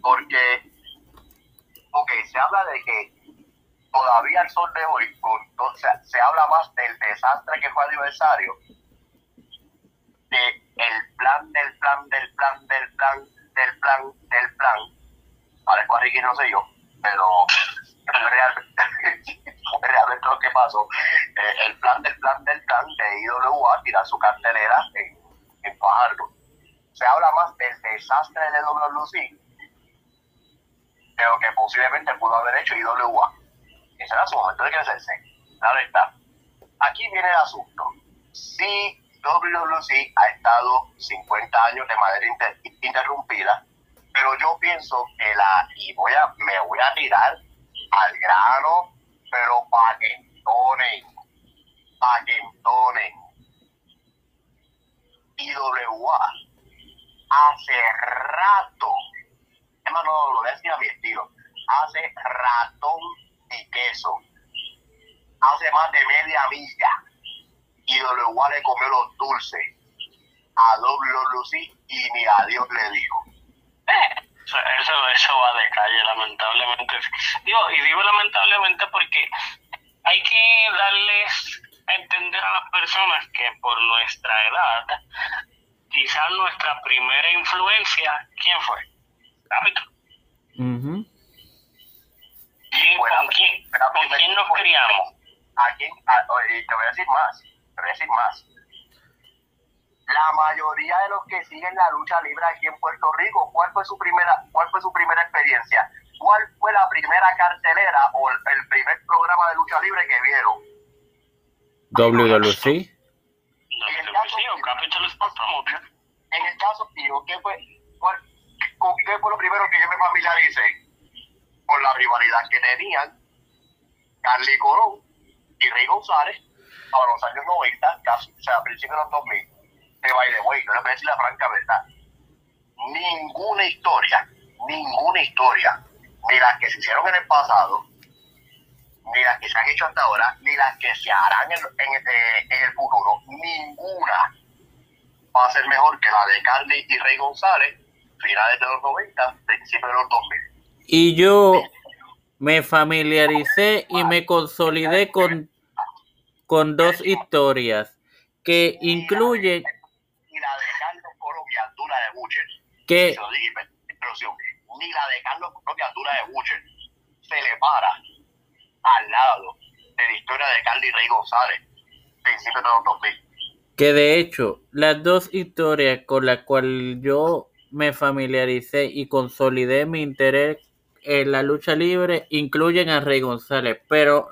Porque, ok, se habla de que todavía al sol de hoy, con, se habla más del desastre que fue aniversario, de el plan, del plan, del plan, del plan, del plan, del plan. A Ricky, no sé yo, pero realmente, realmente lo que pasó, eh, el plan del plan del plan de IWA tirar su cartelera en, en Fajardo. Se habla más del desastre de WC lo que posiblemente pudo haber hecho IWA. Ese era su momento de crecerse. Claro está. Aquí viene el asunto. Si WC ha estado 50 años de manera inter- interrumpida, pero yo pienso que la, y voy a, me voy a tirar al grano, pero para que entonen, para que entonen. IWA hace rato, hermano, lo voy a decir a mi estilo, hace ratón y queso, hace más de media milla, IWA le comió los dulces a WC y ni a Dios le dijo. Eh, eso, eso, va de calle, lamentablemente. Digo, y digo lamentablemente porque hay que darles a entender a las personas que por nuestra edad, quizás nuestra primera influencia, ¿quién fue? ¿Quién- Bueno, ¿Con quién, pero con quién nos criamos? ¿A quién? a- oye, te voy a decir más, te voy a decir más. La mayoría de los que siguen la lucha libre aquí en Puerto Rico, ¿cuál fue su primera, cuál fue su primera experiencia? ¿Cuál fue la primera cartelera o el, el primer programa de lucha libre que vieron? WWC. WWC o Capital Sport Promotion. En el caso ¿qué fue, ¿con qué fue lo primero que yo me familiaricé? Con la rivalidad que tenían Carly Corón y Rey González para los años 90, casi, o sea, a principios de los 2000. Que by the yo les voy a decir la franca verdad. Ninguna historia, ninguna historia, ni las que se hicieron en el pasado, ni las que se han hecho hasta ahora, ni las que se harán en, en, eh, en el futuro, ninguna va a ser mejor que la de Carly y Rey González, finales de los 90, principios de los 2000. Y yo me familiaricé y me consolidé con, con dos historias que incluyen Ni la de Carlos Colón y altura de Butcher. que. Ni la de Carlos Colón y altura de Butcher se le para al lado de la historia de Carly Rey González, principios de los 2000. que de hecho las dos historias con las cuales yo me familiaricé y consolidé mi interés en la lucha libre incluyen a Rey González, pero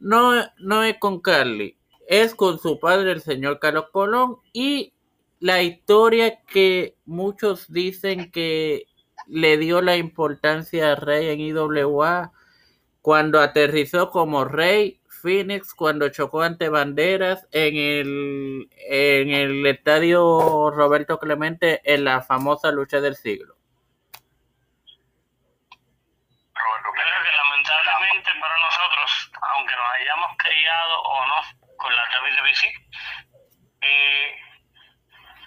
no, no es con Carly, es con su padre el señor Carlos Colón y la historia que muchos dicen que le dio la importancia a Rey en IWA cuando aterrizó como Rey Phoenix cuando chocó ante Banderas en el, en el estadio Roberto Clemente en la famosa lucha del siglo. Creo que lamentablemente para nosotros, aunque nos hayamos criado o no con la WWC, eh,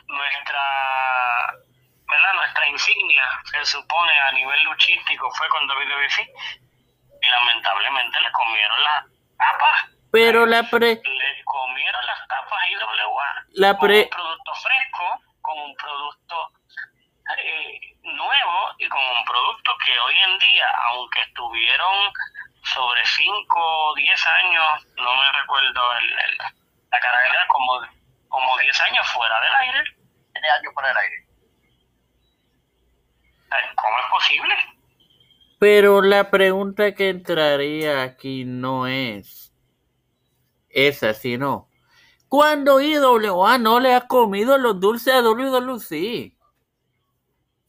nuestra, ¿verdad? nuestra insignia se supone a nivel luchístico fue con WWC y lamentablemente Pero la pre, Le comieron las tapas IWA La con pre- un producto fresco, con un producto eh, nuevo y con un producto que hoy en día, aunque estuvieron sobre 5 o 10 años, no me recuerdo el, el- la carrera, como, como 10 años fuera del aire, tiene años por el aire. ¿cómo es posible? pero la pregunta que entraría aquí no es esa, sino ¿cuándo IWA no le ha comido los dulces a WWC?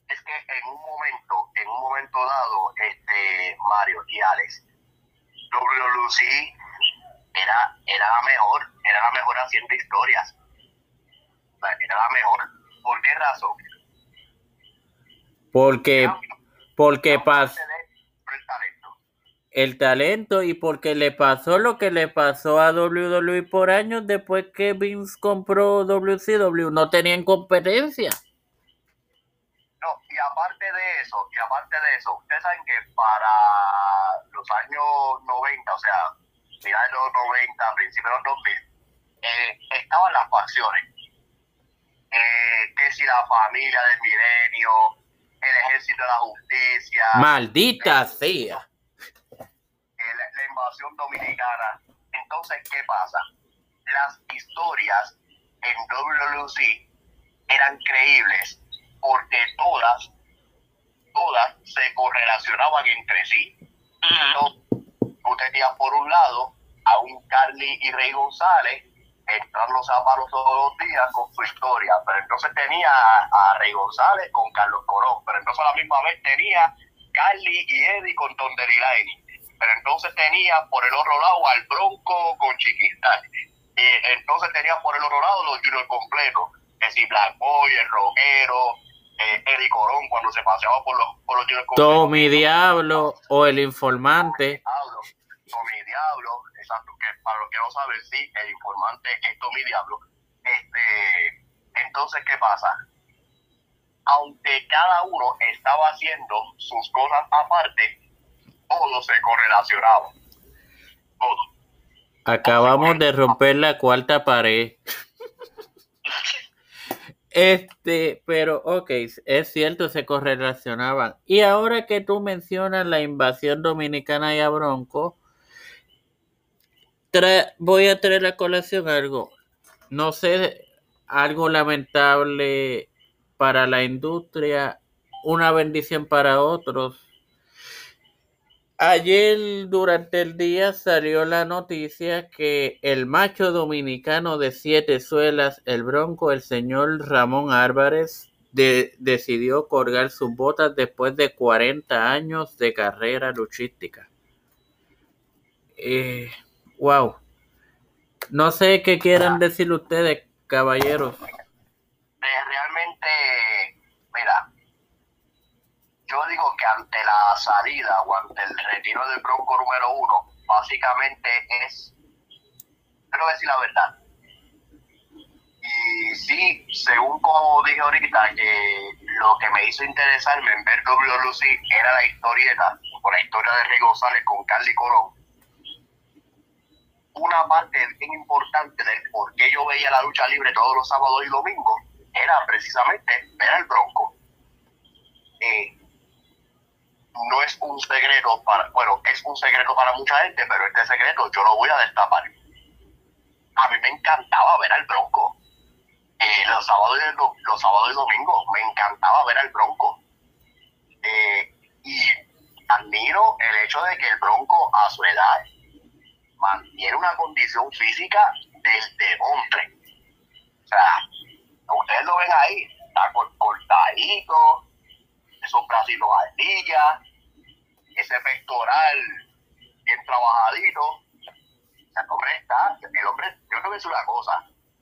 es que en un momento, en un momento dado, este Mario y Alex, WLC era, era la mejor, era la mejor haciendo historias. Era la mejor. ¿Por qué razón? Porque, porque pasó Por el talento. El talento y porque le pasó lo que le pasó a WWE por años después que Vince compró WCW. No tenían competencia. No, y aparte de eso, y aparte de eso, ustedes saben que para los años 90, o sea, finales de los 90, principios de los 2000, eh, estaban las facciones. Eh, que si la familia del milenio, el ejército de la justicia, Maldita sea. Dominicana. Entonces, ¿qué pasa? Las historias en WLC eran creíbles porque todas, todas se correlacionaban entre sí. Entonces, tú tenías por un lado a un Carly y Rey González entrando a palos todos los días con su historia, pero entonces tenía a, a Rey González con Carlos Corón, pero entonces a la misma vez tenía Carly y Eddie con Don Derilani, pero entonces tenía por el otro lado al Bronco con Chiquistán, y entonces tenía por el otro lado los Junior completos, que si Black Boy, el Rockero, eh, Eddie Corón cuando se paseaba por los, por los Junior completos. Tommy Diablo o el informante. Diablo, Tommy Diablo, exacto, que para los que no saben, sí, el informante es Tommy Diablo. Este, entonces, ¿qué pasa? Aunque cada uno estaba haciendo sus cosas aparte, todo se correlacionaba. Todo. Acabamos de romper la cuarta pared. Este, pero ok, es cierto, se correlacionaban. Y ahora que tú mencionas la invasión dominicana y a Bronco, tra- voy a traer a colación algo. No sé, algo lamentable para la industria, una bendición para otros. Ayer durante el día salió la noticia que el macho dominicano de siete suelas, el bronco, el señor Ramón Álvarez, de- decidió colgar sus botas después de 40 años de carrera luchística. Eh, wow. No sé qué quieran decir ustedes, caballeros. Eh, realmente, yo digo que ante la salida o ante el retiro del Bronco número uno, básicamente es, quiero decir la verdad. Y sí, según como dije ahorita, que lo que me hizo interesarme en ver WLC era la historieta, o la historia de Rey González con Carly Colón. Una parte bien importante del por qué yo veía la lucha libre todos los sábados y domingos era precisamente ver al Bronco. Eh, no es un secreto para, bueno, es un secreto para mucha gente, pero este secreto yo lo voy a destapar. A mí me encantaba ver al Bronco. Eh, los, sábados y, do- los sábados y domingos me encantaba ver al Bronco. Eh, y admiro el hecho de que el Bronco a su edad mantiene una condición física del demontre. O sea, ustedes lo ven ahí, está cor- cortadito, esos bracitos ardillas, ese pectoral bien trabajadito. El hombre está, el hombre, yo a decir una cosa,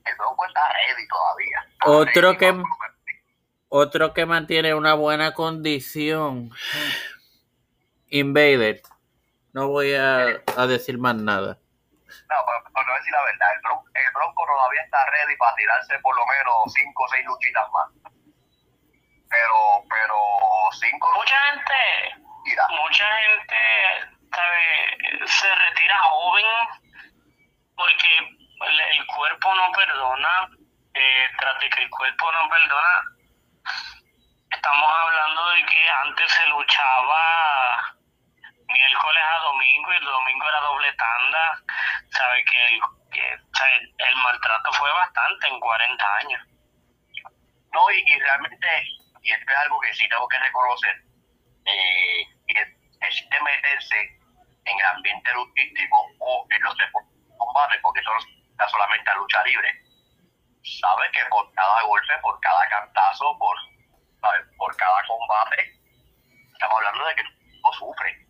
el bronco está ready todavía. Está Otro ready que- Otro que mantiene una buena condición. Invader. No voy a, a decir más nada. No, pero, pero no voy a decir la verdad, el bronco, el Bronco todavía está ready para tirarse por lo menos 5 o 6 luchitas más. Pero, pero 5 Mucha gente, mucha gente sabe, se retira joven porque el, el cuerpo no perdona. Eh, tras de que el cuerpo no perdona, estamos hablando de que antes se luchaba miércoles a domingo y el domingo era doble tanda. Sabe que, el, que sabe, el maltrato fue bastante en 40 años. No, y, y realmente, y esto es algo que sí tengo que reconocer, eh, de meterse en el ambiente luchístico o en los deportes de combate, porque eso está solamente a lucha libre. Sabes que por cada golpe, por cada cantazo, por, ¿sabes? por cada combate, estamos hablando de que tu cuerpo sufre,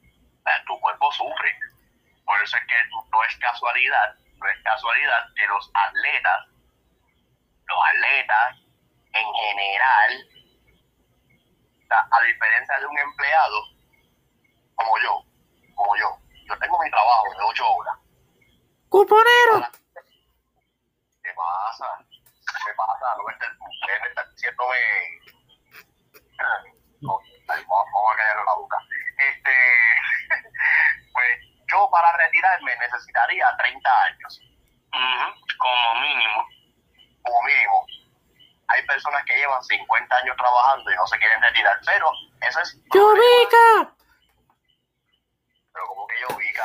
tu cuerpo sufre. Por eso es que no es casualidad, no es casualidad que los atletas, los atletas en general, a diferencia de un empleado como yo, como yo, yo tengo mi trabajo de 8 horas. ¡Cuponero! ¿Qué pasa? ¿Qué pasa? No me estén, ustedes me están diciéndome. No, ay, vamos, a callar la boca. Este, pues yo para retirarme necesitaría 30 años, Como mínimo. como mínimo. Hay personas que llevan 50 años trabajando y no se quieren retirar, pero eso es. ¡Yubica! Pero como que yo ubica.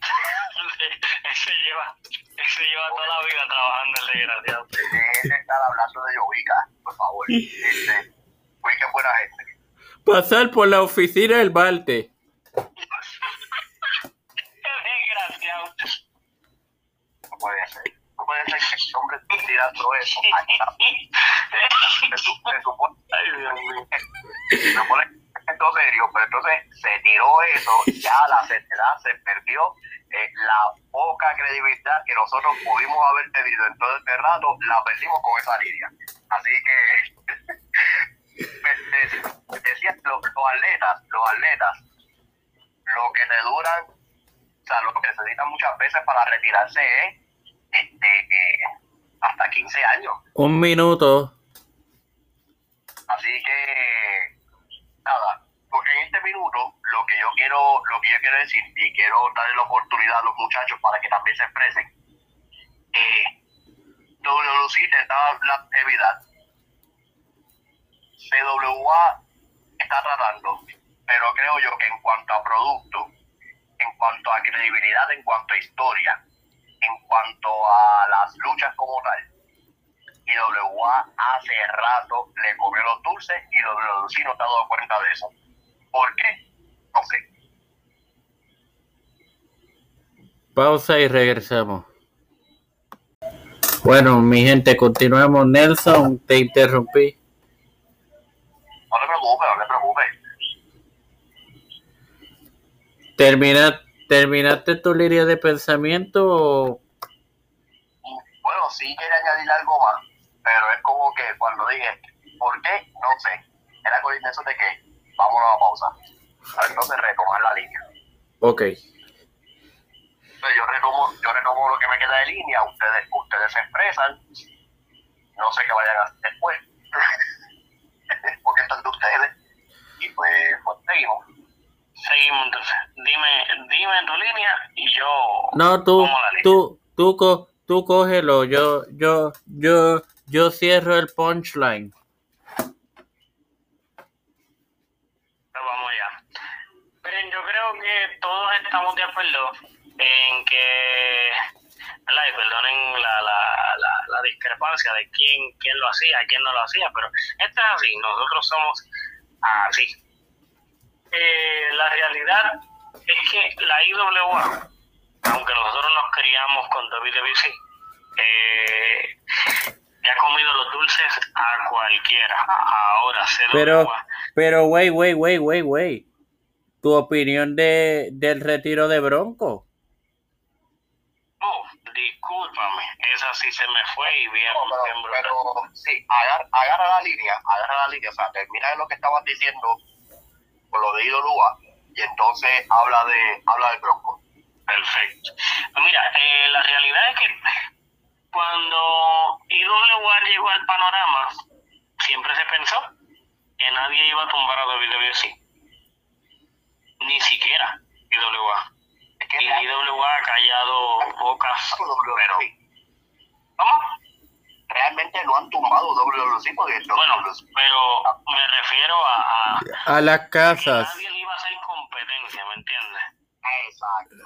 ese lleva, ese lleva toda la vida trabajando el desgraciado. Dejen de estar hablando de Yovica, por favor. Este, ubica es buena gente. Pasar por la oficina del Balte. Qué desgraciado. No puede ser. No puede ser que este hombre esté tirando eso. Ay, Se su- se supone Ay, Dios mío. se supone esto serio, pero entonces se tiró eso, ya la seriedad se perdió, eh, la poca credibilidad que nosotros pudimos haber tenido en todo este rato, la perdimos con esa línea. Así que, me- de- decía, los, los atletas, los atletas, lo que te duran, o sea, lo que necesitan muchas veces para retirarse es este, eh, hasta 15 años. Un minuto. Así que, nada, este minuto lo que yo quiero lo que yo quiero decir, y quiero darle la oportunidad a los muchachos para que también se expresen, eh, WLC te da la actividad. CWA está tratando, pero creo yo que en cuanto a producto, en cuanto a credibilidad, en cuanto a historia, en cuanto a las luchas como tal, IWA hace rato le comió los dulces y WLC no está dado cuenta de eso. ¿Por qué? No sé. Pausa y regresamos. Bueno, mi gente, continuemos. Nelson, te interrumpí. No te preocupes, no te preocupes. ¿Termina, ¿Terminaste tu línea de pensamiento o Bueno, sí quiere añadir algo más, pero es como que cuando dije, ¿por qué? No sé. Era con eso de que vamos a la pausa. Para entonces retomar la línea. Ok. Entonces yo retomo, yo retomo lo que me queda de línea, ustedes, ustedes se expresan, no sé qué vayan a hacer después, porque están de ustedes, y pues, pues seguimos. Seguimos entonces. Dime, dime tu línea y yo No, tú, tomo la línea. tú, tú, co- tú cógelo. Yo, yo, yo, yo cierro el punchline. Pues vamos ya. Miren, yo creo que todos estamos de acuerdo en que, ¿verdad? Y perdonen la, la, la, la discrepancia de quién, quién lo hacía, quién no lo hacía, pero esto es así, nosotros somos así. Eh, la realidad es que la IWA, aunque nosotros nos criamos con WWC, eh, ha comido los dulces a cualquiera. Ahora, CWA. Pero, pero, wey, wey, wey, wey, wey. Tu opinión de, del retiro de Bronco. Oh, discúlpame, esa sí se me fue y bien, No, bien pero, pero sí, agarra, agarra la línea, agarra la línea, o sea, termina lo que estabas diciendo con lo de IWA, y entonces habla de, habla del Bronco. Perfecto. Mira, eh, la realidad es que cuando IWA llegó al panorama, siempre se pensó que nadie iba a tumbar a WWC. Ni siquiera IWA. Es que Y IWA ha callado bocas, pero... WWC, ¿Cómo? realmente no han tumbado WWC porque Bueno, pero me refiero a, a A las que casas. nadie le iba a hacer competencia, ¿me entiendes? Exacto.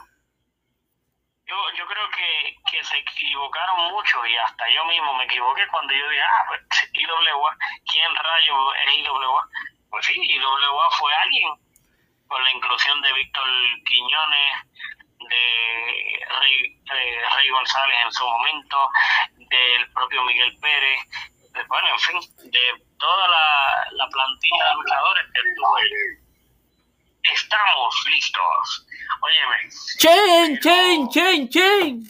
Yo, yo creo que, que se equivocaron mucho y hasta yo mismo me equivoqué cuando yo dije, ah, pues IWA, ¿quién rayo es IWA? Pues sí, IWA fue alguien con la inclusión de Víctor Quiñones, de Rey, de Rey González en su momento, del propio Miguel Pérez, de- bueno, en fin, de toda la, la plantilla de luchadores que tuvo él. Estamos listos. Óyeme, Chain, chain, chain, chain.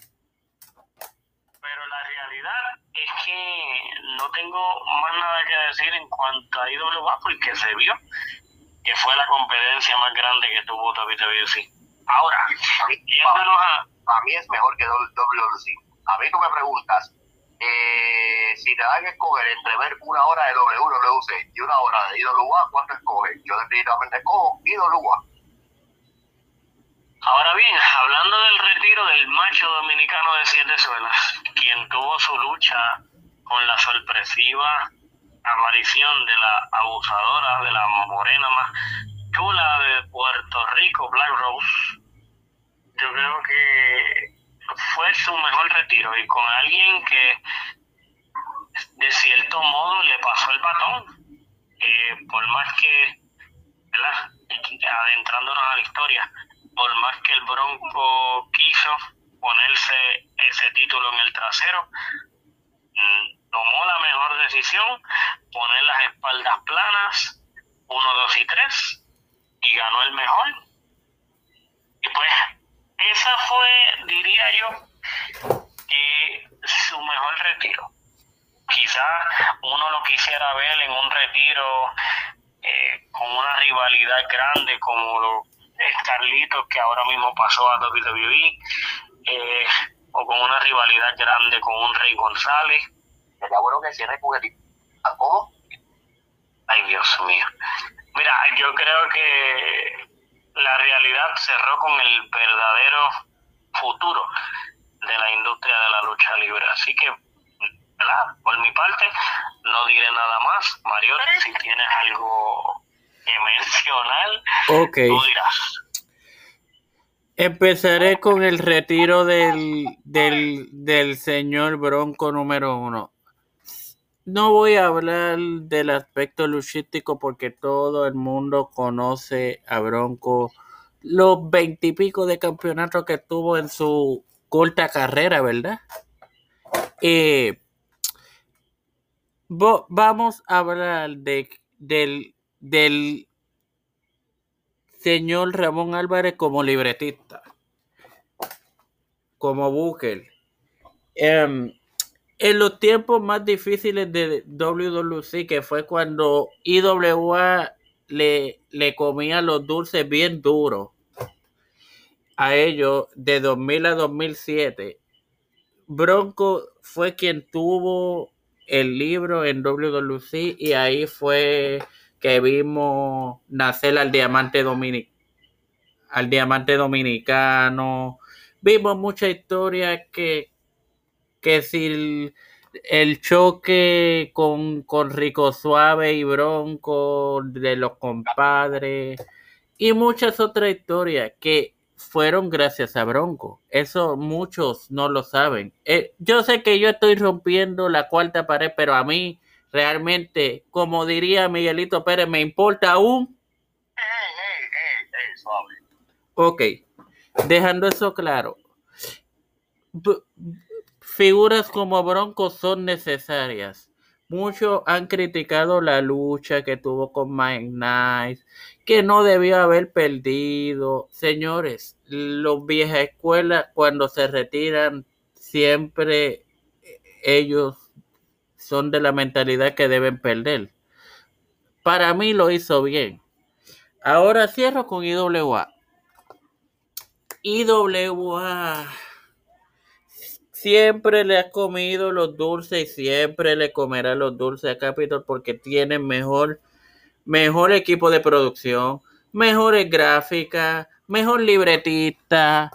pero la realidad es que no tengo más nada que decir en cuanto a IWA porque se vio que fue la competencia más grande que tuvo WWC. Ahora, A mí, yéndonos a... para mí es mejor que WWC. A mí tú me preguntas, eh, si te dan que escoger entre ver una hora de WWC y una hora de IWA, ¿cuánto escoges? Yo definitivamente escojo IWA. Ahora bien, hablando del retiro del macho dominicano de siete suelas, quien tuvo su lucha con la sorpresiva aparición de la abusadora, de la morena más chula de Puerto Rico, Black Rose, yo creo que fue su mejor retiro y con alguien que de cierto modo le pasó el batón, por más que, ¿verdad? adentrándonos a la historia, por más que el Bronco quiso ponerse ese título en el trasero, mm, tomó la mejor decisión, poner las espaldas planas, 1, 2 y 3, y ganó el mejor. Y pues, esa fue, diría yo, que su mejor retiro. Quizás uno lo quisiera ver en un retiro eh, con una rivalidad grande como lo es Carlitos que ahora mismo pasó a WWE eh, o con una rivalidad grande con un Rey González Sería bueno que cierre con el... ¿Cómo? ay Dios mío mira yo creo que la realidad cerró con el verdadero futuro de la industria de la lucha libre. Así que, ¿verdad? por mi parte, no diré nada más. Mario, si tienes algo que mencionar, tú dirás. Empezaré con el retiro del, del, del señor Bronco número uno. No voy a hablar del aspecto luchístico porque todo el mundo conoce a Bronco. Los veintipico de campeonatos que tuvo en su corta carrera, ¿verdad? Eh, vamos a hablar de, del, del señor Ramón Álvarez como libretista, como Booker. En los tiempos más difíciles de WWC, que fue cuando IWA le, le comía los dulces bien duros a ellos de 2000 a 2007, Bronco fue quien tuvo el libro en WWC y ahí fue que vimos nacer al diamante dominic al diamante dominicano. Vimos mucha historia que que si el, el choque con, con Rico Suave y Bronco de los compadres y muchas otras historias que fueron gracias a Bronco. Eso muchos no lo saben. Eh, yo sé que yo estoy rompiendo la cuarta pared, pero a mí realmente, como diría Miguelito Pérez, me importa un... Ok, dejando eso claro. B- figuras como Bronco son necesarias. Muchos han criticado la lucha que tuvo con Mike Nice, que no debió haber perdido. Señores, los viejas escuelas cuando se retiran siempre ellos son de la mentalidad que deben perder. Para mí lo hizo bien. Ahora cierro con IWA. IWA siempre le ha comido los dulces y siempre le comerá los dulces a Capitol porque tiene mejor, mejor equipo de producción, mejores gráficas, mejor libretista,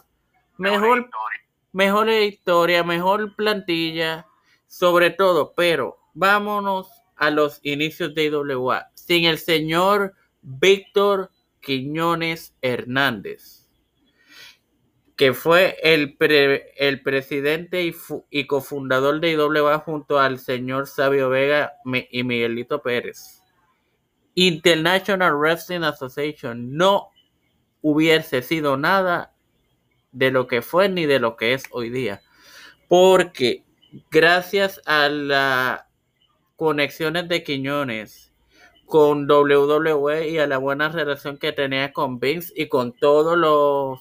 mejor historia. mejor historia, mejor plantilla, sobre todo, pero vámonos a los inicios de IWA, sin el señor Víctor Quiñones Hernández, que fue el, pre- el presidente y, y cofundador de IWA junto al señor Sabio Vega y Miguelito Pérez. International Wrestling Association no hubiese sido nada de lo que fue ni de lo que es hoy día. Porque gracias a las conexiones de Quiñones con WWE y a la buena relación que tenía con Vince y con todos los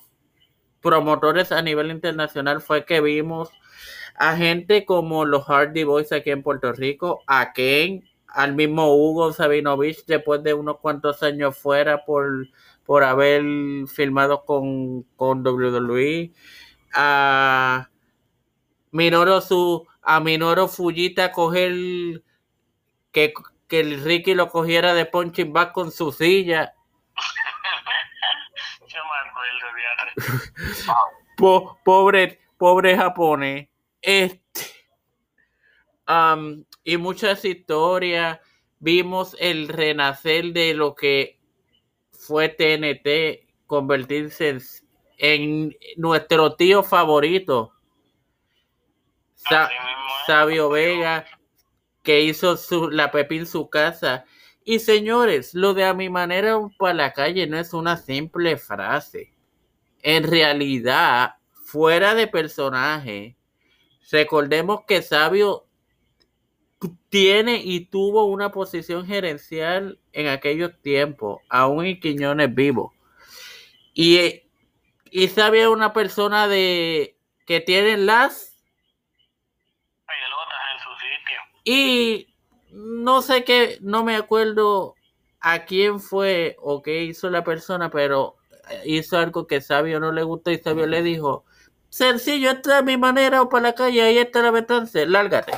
promotores a nivel internacional fue que vimos a gente como los Hardy Boys aquí en Puerto Rico, a Ken, al mismo Hugo Sabinovich después de unos cuantos años fuera por, por haber filmado con, con WWE, a Minoru su a Fujita coger que, que el Ricky lo cogiera de punching back con su silla. Yo me acuerdo, fíjate. Po- pobre, pobre japonés. Este. am, y muchas historias. Vimos el renacer de lo que fue TNT convertirse en, en nuestro tío favorito. Sa-. Sabio Vega, que hizo su, la Pepi en su casa. Y señores, lo de a mi manera para la calle no es una simple frase. En realidad, fuera de personaje, recordemos que Sabio tiene y tuvo una posición gerencial en aquellos tiempos, aún en Quiñones vivo. Y, y Sabio es una persona de que tiene las Pelotas en su sitio. y no sé qué, no me acuerdo a quién fue o qué hizo la persona, pero hizo algo que Sabio no le gustó y Sabio le dijo, sencillo, esta es mi manera o para la calle, ahí está la betance, lárgate.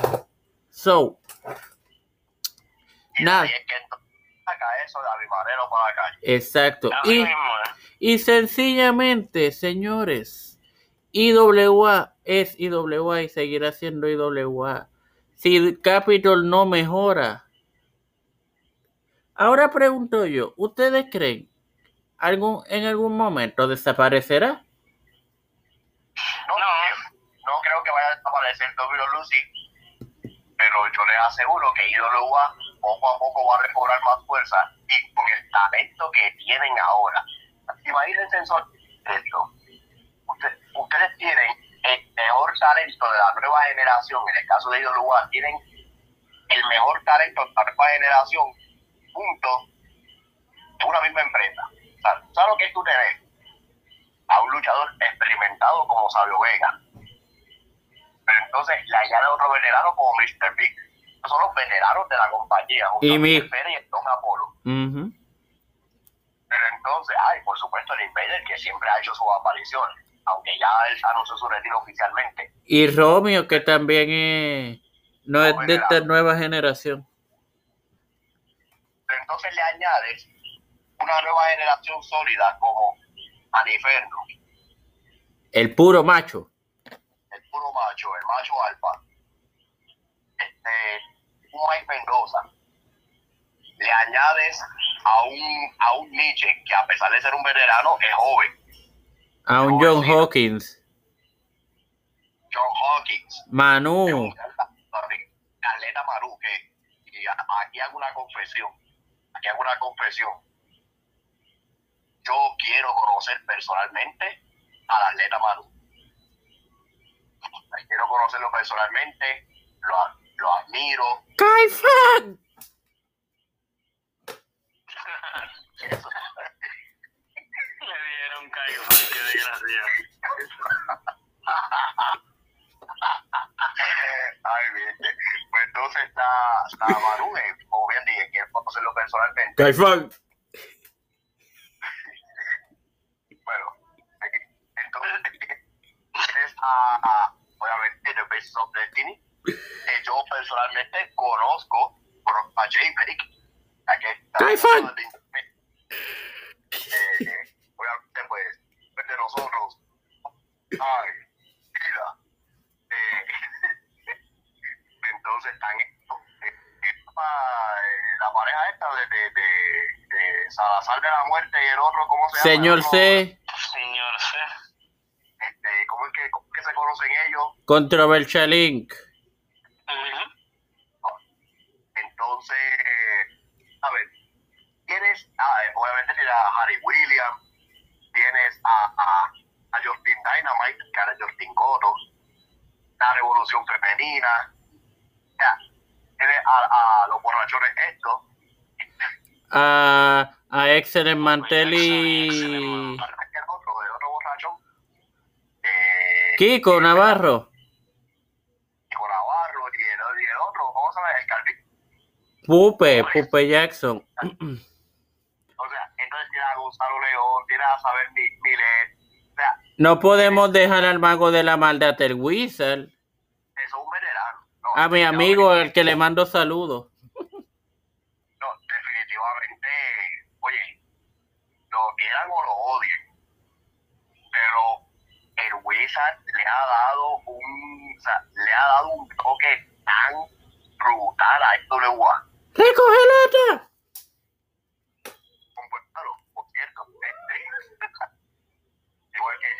So, Y Nada. es que para la calle. exacto. Y, mismo es. Y sencillamente, señores, IWA es IWA y seguirá siendo IWA. Si Capitol no mejora. Ahora pregunto yo, ¿ustedes creen algún, en algún momento desaparecerá? No, no creo que vaya a desaparecer Lucy, pero yo les aseguro que IWA poco a poco va a recobrar más fuerza y con el talento que tienen ahora. Imagínense en esto. Usted- ustedes tienen el mejor talento de la nueva generación, en el caso de IWA, tienen el mejor talento de la nueva generación juntos en una misma empresa. ¿Sabes lo que es tú tener? A un luchador experimentado como Sabio Vega. Pero entonces le añade otro veterano como Mr. Big. Esos son los veteranos de la compañía. Y a mi- y el Don Apolo. Ujú. Pero entonces, ay, por supuesto, el Invader que siempre ha hecho sus apariciones, aunque ya él anunció su retiro oficialmente. Y Romeo, que también es, no es de esta nueva generación. Pero entonces le añades una nueva generación sólida como Aniferno, El puro macho. el puro macho, el macho alfa, este, un Mike Mendoza. Le añades a un, a un Nietzsche que a pesar de ser un veterano es joven, A un John Hawkins. John Hawkins. Manu. Carleta Maru, que y aquí hago una confesión, aquí hago una confesión. Yo quiero conocer personalmente al atleta Maru. Quiero conocerlo personalmente, lo, lo admiro. ¡Kaifan! Eso. Le dieron caigo, qué desgracia. Ay, viste. Pues entonces está, está Maru, que, como bien dije, quiero conocerlo personalmente. ¡Kaifan! Bueno, entonces tienes a, a, obviamente, The Basis of Destiny, que yo personalmente conozco a Jay Blake, a que está. Eh, obviamente, pues, pues, de nosotros, ay, mira, eh, entonces están eh, eh, eh, la pareja esta de, de, de, de Salazar de la Muerte y el otro, ¿cómo se llama? Señor El otro, C. Señor C. este, ¿cómo es que, cómo es que se conocen ellos? Controversial Inc. Entonces, a ver, tienes, ah, obviamente tienes a Harry Williams, tienes a, a, a Justin Dynamite, que era Justin Cotto, la Revolución Femenina, ya, tienes a, a los borrachones estos, A, a Excellent ¿cuál Mantelli. el otro? Eh, Kiko Navarro. Nico Navarro y el, y el otro, ¿cómo se llama? El Calvin. Pupe, Pupe Jackson. O sea, entonces tienes a Gonzalo León, tienes a Saber Mi- Milet, o sea, No podemos dejar al mago de la maldad, el Wizard. eso es un veterano. No, A mi amigo, el que le mando saludos. No, definitivamente, oye, lo quieran o lo odien, pero el Wizard le ha dado un, o sea, le ha dado un toque tan brutal a IWA. ¡Recoge lata! Por cierto, este, igual que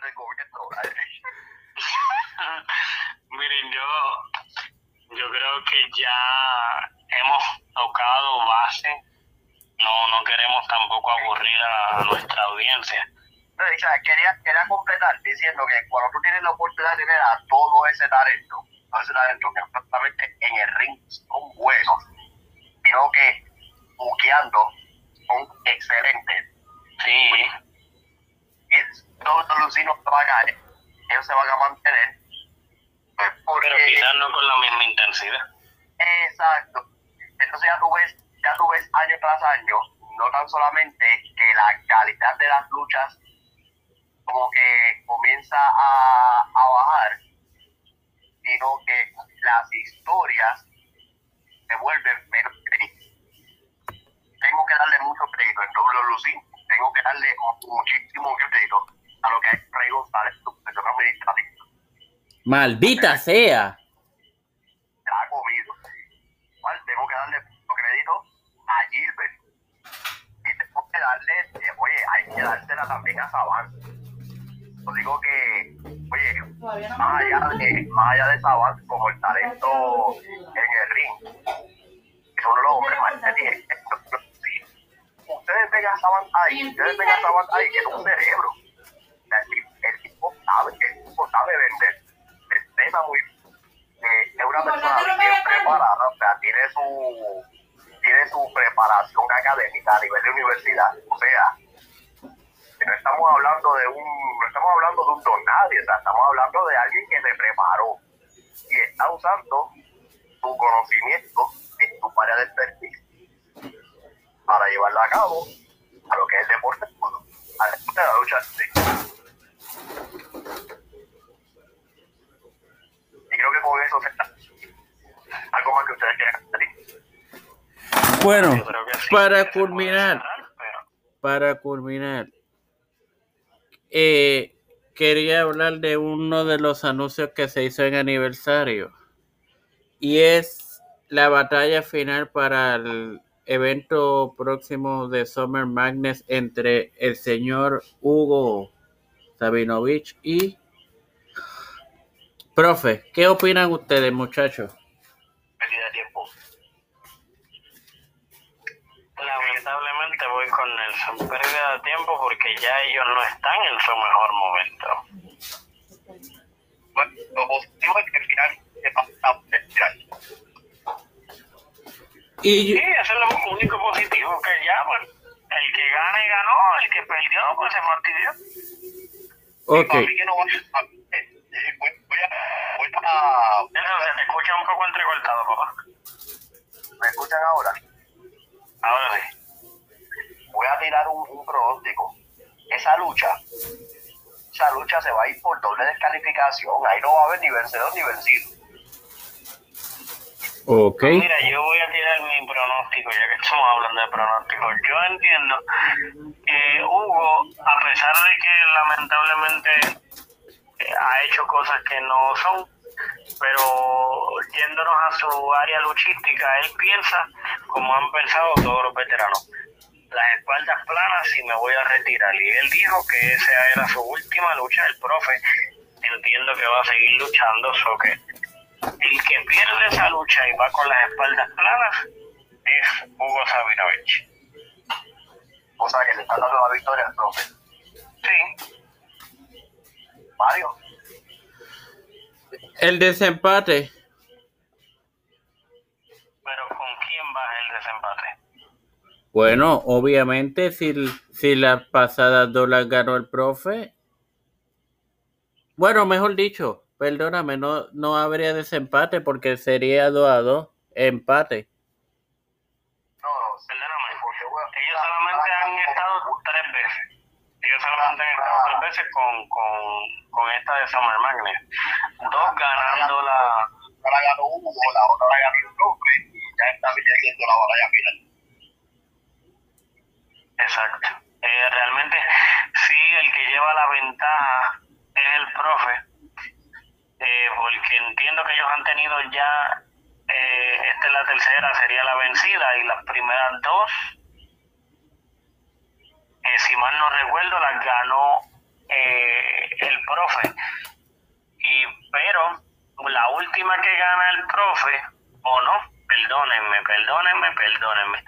del gobierno, Miren, yo, yo creo que ya hemos tocado base. No, no queremos tampoco aburrir a nuestra audiencia. O sea, quería, quería completar diciendo que cuando tú tienes la oportunidad de tener a todo ese talento, todo ese talento que en el ring son buenos, sino que buqueando son excelentes. Sí, Y todos los lucinos se van a caer, ellos se van a mantener. pues, porque, pero quizás no con la misma intensidad. Exacto. Entonces ya tú ves, ya tú ves año tras año, no tan solamente que la calidad de las luchas como que comienza a, a bajar, sino que las historias se vuelven menos creíbles. inclusive tengo que darle muchísimo crédito a lo que es Rey González, su profesor administrativo. Maldita sea. Se ha comido. Igual tengo que darle mucho crédito a Gilbert. Y tengo que darle, eh, oye, hay que dársela también a Saban. Más allá de, más allá de Saban, como el talento en el ring, es uno de los hombres más inteligentes. Ustedes ven a Saban ahí, ustedes ven a Saban ahí, que es un cerebro. El, tipo- el sabe, el tipo sabe vender. Entrena muy eh, es una persona bien preparada, o sea, tiene su tiene su preparación académica a nivel de universidad, o sea, no estamos hablando de un no estamos hablando de un don nadie, o sea, estamos hablando de alguien que se preparó y está usando su conocimiento en su área de expertise para llevarlo a cabo a lo que es el deporte, bueno, al deporte de la lucha. Y creo que con eso se está. Algo más que ustedes quieran. Bueno, para culminar, para culminar, eh, quería hablar de uno de los anuncios que se hizo en aniversario y es la batalla final para el evento próximo de Summer Madness entre el señor Hugo Sabinovich y Profe, ¿qué opinan ustedes, muchachos? Pérdida de tiempo. lamentablemente voy con Nelson. Pérdida de tiempo porque ya ellos no están en su mejor momento. Bueno, lo positivo es que al final se pasa el final. Y Sí, eso es lo único positivo, que ya, pues, el que gane ganó, el que perdió, pues se fastidió. ok, que no va a... eh, eh, Voy, voy a... Voy a... Nelson, se te escucha un poco entrecortado, papá. ¿Me escuchan ahora? Ahora sí. Voy a tirar un, un pronóstico. Esa lucha, esa lucha se va a ir por doble descalificación. Ahí no va a haber ni vencedor ni vencido. ok, Mira, yo voy a tirar mi pronóstico, ya que estamos hablando de pronóstico. Yo entiendo que Hugo, a pesar de que lamentablemente eh, ha hecho cosas que no son, pero yéndonos a su área luchística, él piensa como han pensado todos los veteranos. Las espaldas planas y me voy a retirar. Y él dijo que esa era su última lucha. El profe entiendo que va a seguir luchando, so que el que pierde esa lucha y va con las espaldas planas es Hugo Sabinovich. O sea que le está dando la victoria al profe. Sí, Mario. el desempate. pero ¿con quién va el desempate? Bueno, obviamente si, si las pasadas dos las ganó el profe. Bueno, mejor dicho, perdóname, no, no habría desempate porque sería 2 a 2, empate. No, Perdóname, porque, bueno, ellos solamente han estado tres veces. Ellos solamente han estado tres veces con, con, con esta de Summer Magnet. Dos ganando la... La ganó Hugo, la otra la ganó el profe y ya está viniendo la batalla final. Exacto. Eh, realmente, sí, el que lleva la ventaja es el profe, eh, porque entiendo que ellos han tenido ya, eh, esta es la tercera, sería la vencida, y las primeras dos, eh, si mal no recuerdo, las ganó eh, el profe. Y, pero la última que gana el profe, o no, perdónenme, perdónenme, perdónenme.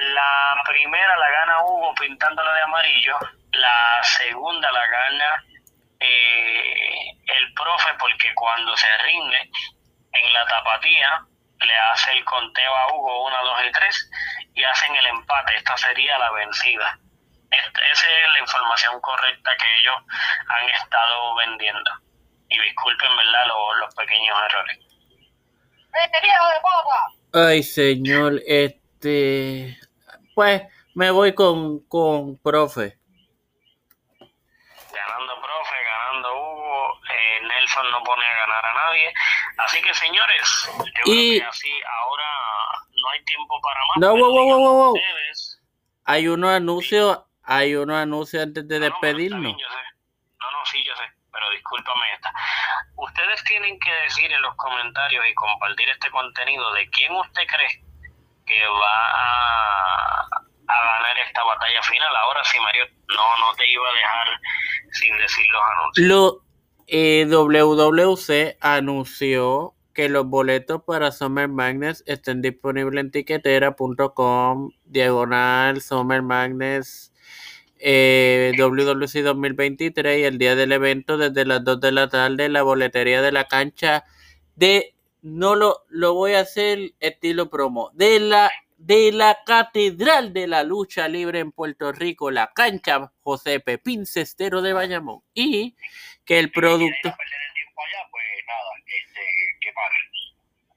La primera la gana Hugo pintándola de amarillo, la segunda la gana eh, el profe porque cuando se rinde en la tapatía le hace el conteo a Hugo 1, 2 y 3 y hacen el empate. Esta sería la vencida. Esa es la información correcta que ellos han estado vendiendo. Y disculpen, ¿verdad?, los, los pequeños errores. Ay, señor, este. Pues me voy con, con profe. ganando profe, ganando Hugo, eh, Nelson no pone a ganar a nadie. Así que señores, yo Y- creo que así ahora no hay tiempo para más. No, wow, wow, wow, wow, wow. Ustedes, hay unos anuncios, hay unos anuncios antes de No, no, despedirnos. sé. No, no, sí, yo sé, pero discúlpame esta. Ustedes tienen que decir en los comentarios y compartir este contenido de quién usted cree que va a, a ganar esta batalla final. Ahora sí, Mario, no, no te iba a dejar sin decir los anuncios. Lo, eh, WWC anunció que los boletos para Summer Madness estén disponibles en tiquetera.com, diagonal Summer Madness eh, WWC 2023 y el día del evento desde las 2 de la tarde la boletería de la cancha de, no lo, lo voy a hacer estilo promo, de la, de la Catedral de la Lucha Libre en Puerto Rico, la cancha José Pepín Cestero de Bayamón y que el producto... El pues este.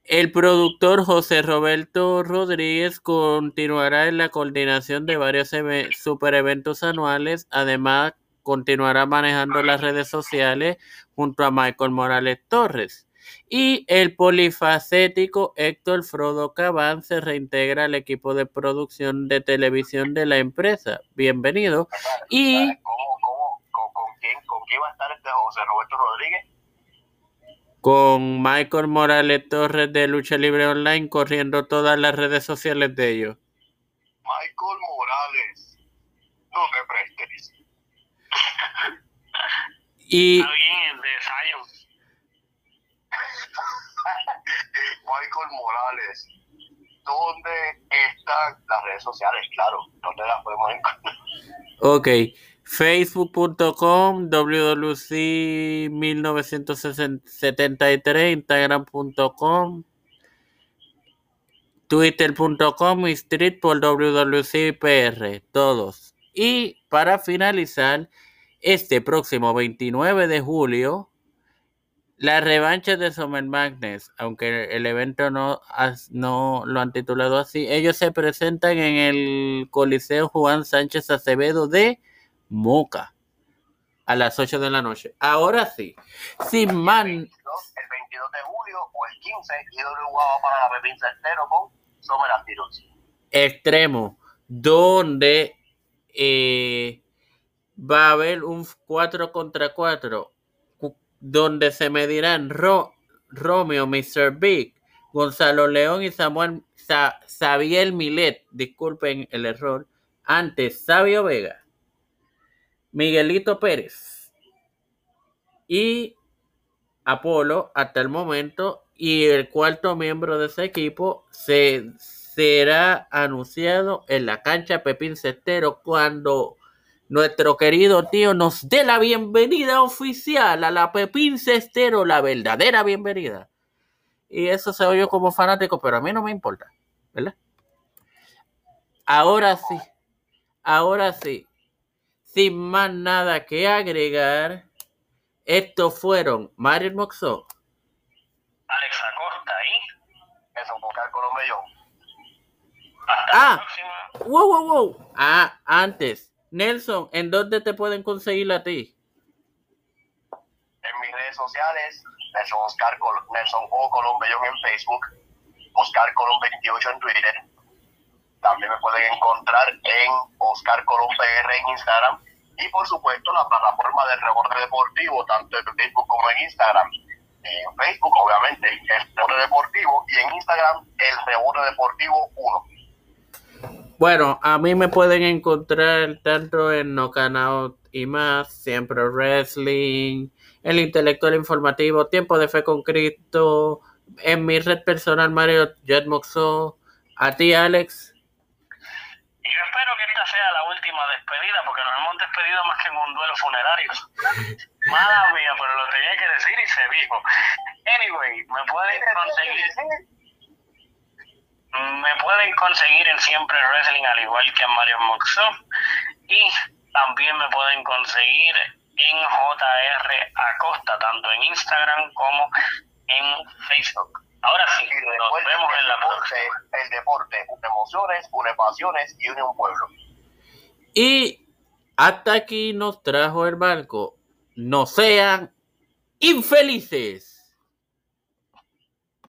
El productor José Roberto Rodríguez continuará en la coordinación de varios super eventos anuales. Además, continuará manejando las redes sociales junto a Michael Morales Torres. Y el polifacético Héctor Frodo Cabán se reintegra al equipo de producción de televisión de la empresa. Bienvenido. Y ¿Sabes ¿Cómo, cómo, con, con quién, con quién va a estar este José Roberto Rodríguez? con Michael Morales Torres de Lucha Libre Online corriendo todas las redes sociales de ellos. Michael Morales. No me prestes. Y Está bien el de Zion. Michael Morales. ¿Dónde están las redes sociales? Claro, ¿dónde las podemos encontrar? Ok, facebook.com, WWC 1973, instagram.com, twitter.com y street por WWCPR, todos. Y para finalizar, este próximo 29 de julio, la revancha de Summer Madness, aunque el evento no, no lo han titulado así, ellos se presentan en el Coliseo Juan Sánchez Acevedo de Moca a las 8 de la noche. Ahora sí, sin más, El 22 de julio o el 15, IW va para la Pepín Cestero con Summer Aspirants. extremo, donde eh, va a haber un 4 contra 4, cu- donde se medirán Ro- Romeo, Mr. Big, Gonzalo León y Samuel Sa- Xavier Milet, disculpen el error, antes Sabio Vega, Miguelito Pérez y Apolo hasta el momento y el cuarto miembro de ese equipo se será anunciado en la cancha Pepín Cestero cuando nuestro querido tío nos dé la bienvenida oficial a la Pepín Cestero, la verdadera bienvenida. Y eso se oye como fanático, pero a mí no me importa, ¿verdad? Ahora sí, ahora sí, sin más nada que agregar, estos fueron Mario Moxó, Alex Acosta ahí. Eso. Hasta Ah. la próxima. Wow, wow, wow. Ah, antes. Nelson, ¿en dónde te pueden conseguir a ti? En mis redes sociales, Nelson, Oscar Col- Nelson O. Colombellón en Facebook, Oscar Colón 28 en Twitter. También me pueden encontrar en Oscar Colón PR en Instagram. Y por supuesto, la plataforma de Rebote Deportivo, tanto en Facebook como en Instagram. En Facebook, obviamente, el Deportivo. Y en Instagram, el Rebote Deportivo 1. Bueno, a mí me pueden encontrar tanto en No Out y más, Siempre Wrestling, El Intelectual Informativo, Tiempo de Fe con Cristo, en mi red personal Mario Jet Moxó, a ti Alex. Y yo espero que esta sea la última despedida, porque nos hemos despedido más que en un duelo funerario. Mala mía, pero lo tenía que decir y se dijo. Anyway, me pueden conseguir, me pueden conseguir en Siempre Wrestling, al igual que en Mario Moxo. Y también me pueden conseguir en JR Acosta, tanto en Instagram como en Facebook. Ahora sí, nos vemos en la próxima. el deporte une emociones, une pasiones y une un pueblo. Y hasta aquí nos trajo el barco. No sean infelices.